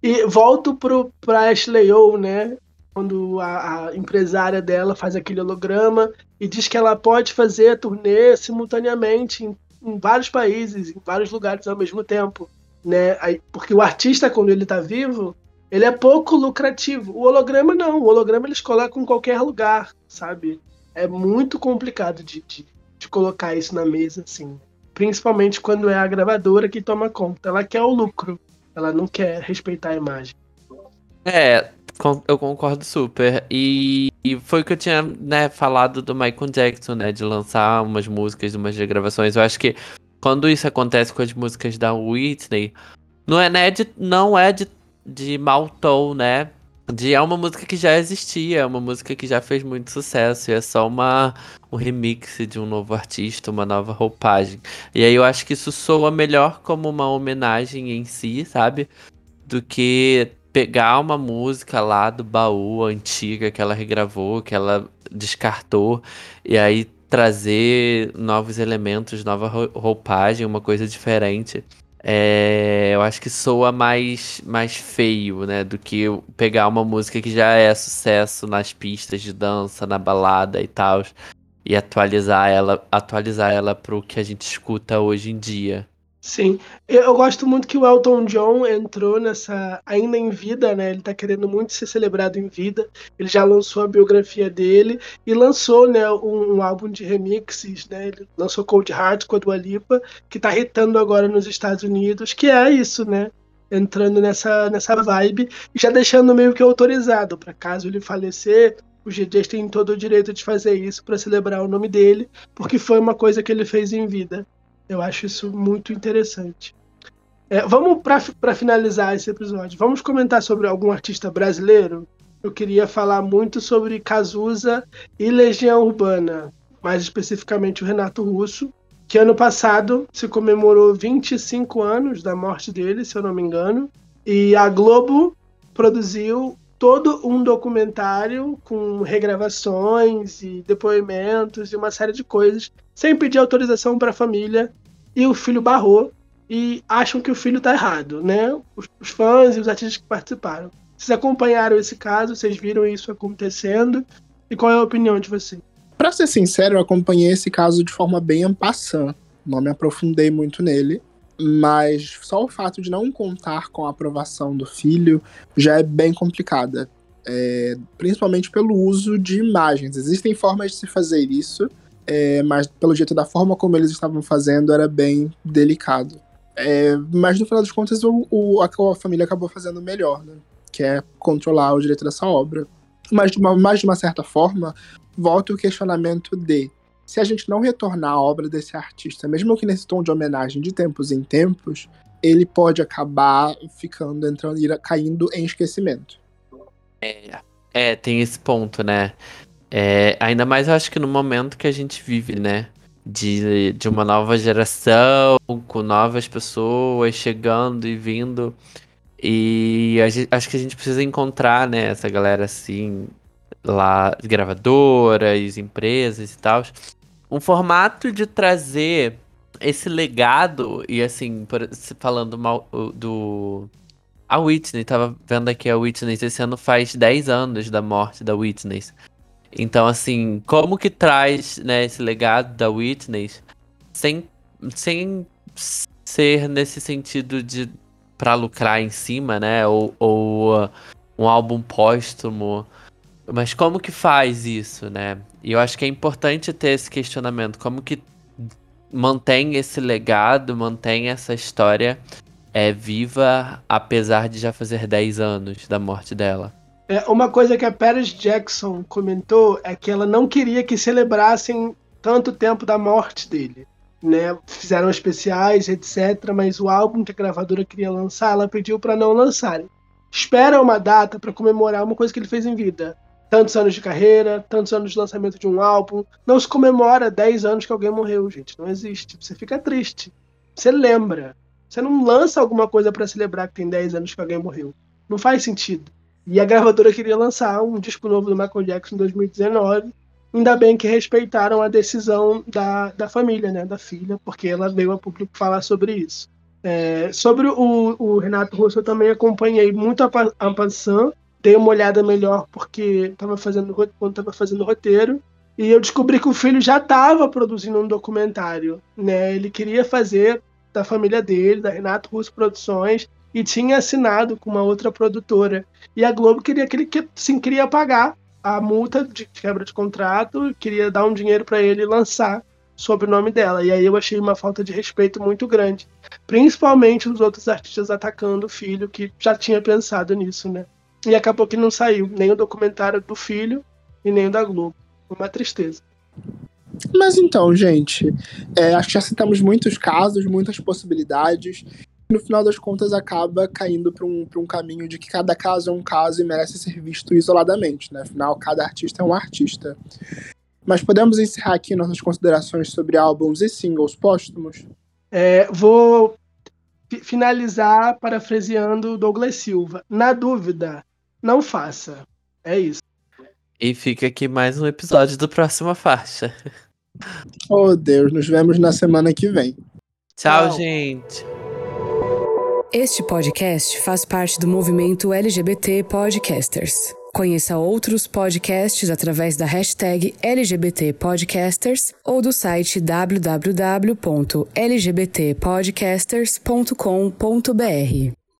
e volto pro, pra Ashley O, né? Quando a, a, empresária dela faz aquele holograma e diz que ela pode fazer turnê simultaneamente em em vários países, em vários lugares ao mesmo tempo, né? Aí, porque o artista, quando ele tá vivo, ele é pouco lucrativo. O holograma não, o holograma eles colocam em qualquer lugar, sabe? É muito complicado de, de, de colocar isso na mesa, assim. Principalmente quando é a gravadora que toma conta. Ela quer o lucro, ela não quer respeitar a imagem. É, eu concordo super. E, e, foi o que eu tinha né, falado do Michael Jackson, né? De lançar umas músicas, umas regravações. Eu acho que quando isso acontece com as músicas da Whitney, não é, né, de, não é de, de mau tom, né? De, é uma música que já existia, é uma música que já fez muito sucesso. E é só uma, um remix de um novo artista, uma nova roupagem. E aí eu acho que isso soa melhor como uma homenagem em si, sabe? Do que pegar uma música lá do baú antiga que ela regravou, que ela descartou, e aí trazer novos elementos, nova roupagem, uma coisa diferente. É, eu acho que soa mais, mais feio, né? Do que pegar uma música que já é sucesso nas pistas de dança, na balada e tal, e atualizar ela, atualizar ela pro que a gente escuta hoje em dia. Sim, eu gosto muito que o Elton John entrou nessa ainda em vida, né? Ele tá querendo muito ser celebrado em vida. Ele já lançou a biografia dele e lançou, né, um, um álbum de remixes, né? Ele lançou Cold Heart com a Dua Lipa, que tá hitando agora nos Estados Unidos, que é isso, né? Entrando nessa nessa vibe e já deixando meio que autorizado para caso ele falecer, os DJs têm todo o direito de fazer isso para celebrar o nome dele, porque foi uma coisa que ele fez em vida. Eu acho isso muito interessante. É, vamos para finalizar esse episódio. Vamos comentar sobre algum artista brasileiro. Eu queria falar muito sobre Cazuza e Legião Urbana, mais especificamente o Renato Russo, que ano passado se comemorou 25 anos da morte dele, se eu não me engano, e a Globo produziu todo um documentário com regravações e depoimentos e uma série de coisas, sem pedir autorização para a família, e o filho barrou e acham que o filho está errado, né? Os, os, fãs e os artistas que participaram. Vocês acompanharam esse caso, vocês viram isso acontecendo, e qual é a opinião de vocês? Para ser sincero, eu acompanhei esse caso de forma bem ampassã, não me aprofundei muito nele, mas só o fato de não contar com a aprovação do filho já é bem complicada. É, principalmente pelo uso de imagens. Existem formas de se fazer isso, é, mas pelo jeito da forma como eles estavam fazendo era bem delicado. É, mas no final das contas o, o, a, a, família acabou fazendo melhor, né? Que é controlar o direito dessa obra. Mas de uma, mais de uma certa forma, volta o questionamento de se a gente não retornar a obra desse artista, mesmo que nesse tom de homenagem de tempos em tempos, ele pode acabar ficando, entrando, caindo em esquecimento. É, é, tem esse ponto, né? É, ainda mais eu acho que no momento que a gente vive, né? De, de uma nova geração, com novas pessoas chegando e vindo. E gente, acho que a gente precisa encontrar, né, essa galera assim, lá, gravadoras, empresas e tal, um formato de trazer esse legado, e assim, por, falando mal do. A Whitney, tava vendo aqui a Whitney, esse ano faz 10 anos da morte da Whitney. Então, assim, como que traz né, esse legado da Whitney sem, sem ser nesse sentido de pra lucrar em cima, né? Ou, ou uh, um álbum póstumo mas como que faz isso, né? E eu acho que é importante ter esse questionamento. Como que mantém esse legado, mantém essa história é, viva, apesar de já fazer 10 anos da morte dela? É, uma coisa que a Paris Jackson comentou é que ela não queria que celebrassem tanto tempo da morte dele. Né? Fizeram especiais, etc. Mas o álbum que a gravadora queria lançar, ela pediu para não lançarem. Espera uma data para comemorar uma coisa que ele fez em vida tantos anos de carreira, tantos anos de lançamento de um álbum. Não se comemora 10 anos que alguém morreu, gente. Não existe. Você fica triste. Você lembra. Você não lança alguma coisa para celebrar que tem 10 anos que alguém morreu. Não faz sentido. E a gravadora queria lançar um disco novo do Michael Jackson em 2019. Ainda bem que respeitaram a decisão da, da família, né, da filha, porque ela veio a público falar sobre isso. É, sobre o, o, Renato Russo, eu também acompanhei muito a, a dei uma olhada melhor porque tava fazendo, quando estava fazendo roteiro. E eu descobri que o filho já estava produzindo um documentário, né? Ele queria fazer da família dele, da Renato Russo Produções, e tinha assinado com uma outra produtora. E a Globo queria que ele sim, queria pagar a multa de quebra de contrato, queria dar um dinheiro para ele lançar sob o nome dela. E aí eu achei uma falta de respeito muito grande, principalmente os outros artistas atacando o filho que já tinha pensado nisso, né? E acabou que não saiu nem o documentário do filho e nem o da Globo. Uma tristeza. Mas então, gente, é, acho que já citamos muitos casos, muitas possibilidades. No final das contas, acaba caindo para um, um caminho de que cada caso é um caso e merece ser visto isoladamente. Né? Afinal, cada artista é um artista. Mas podemos encerrar aqui nossas considerações sobre álbuns e singles póstumos? É, vou finalizar parafraseando Douglas Silva. Na dúvida, não faça. É isso. E fica aqui mais um episódio do Próxima Faixa. Oh, Deus, nos vemos na semana que vem. Tchau, Tchau. gente. Este podcast faz parte do movimento LGBT Podcasters. Conheça outros podcasts através da hashtag LGBT Podcasters ou do site www.lgbtpodcasters.com.br.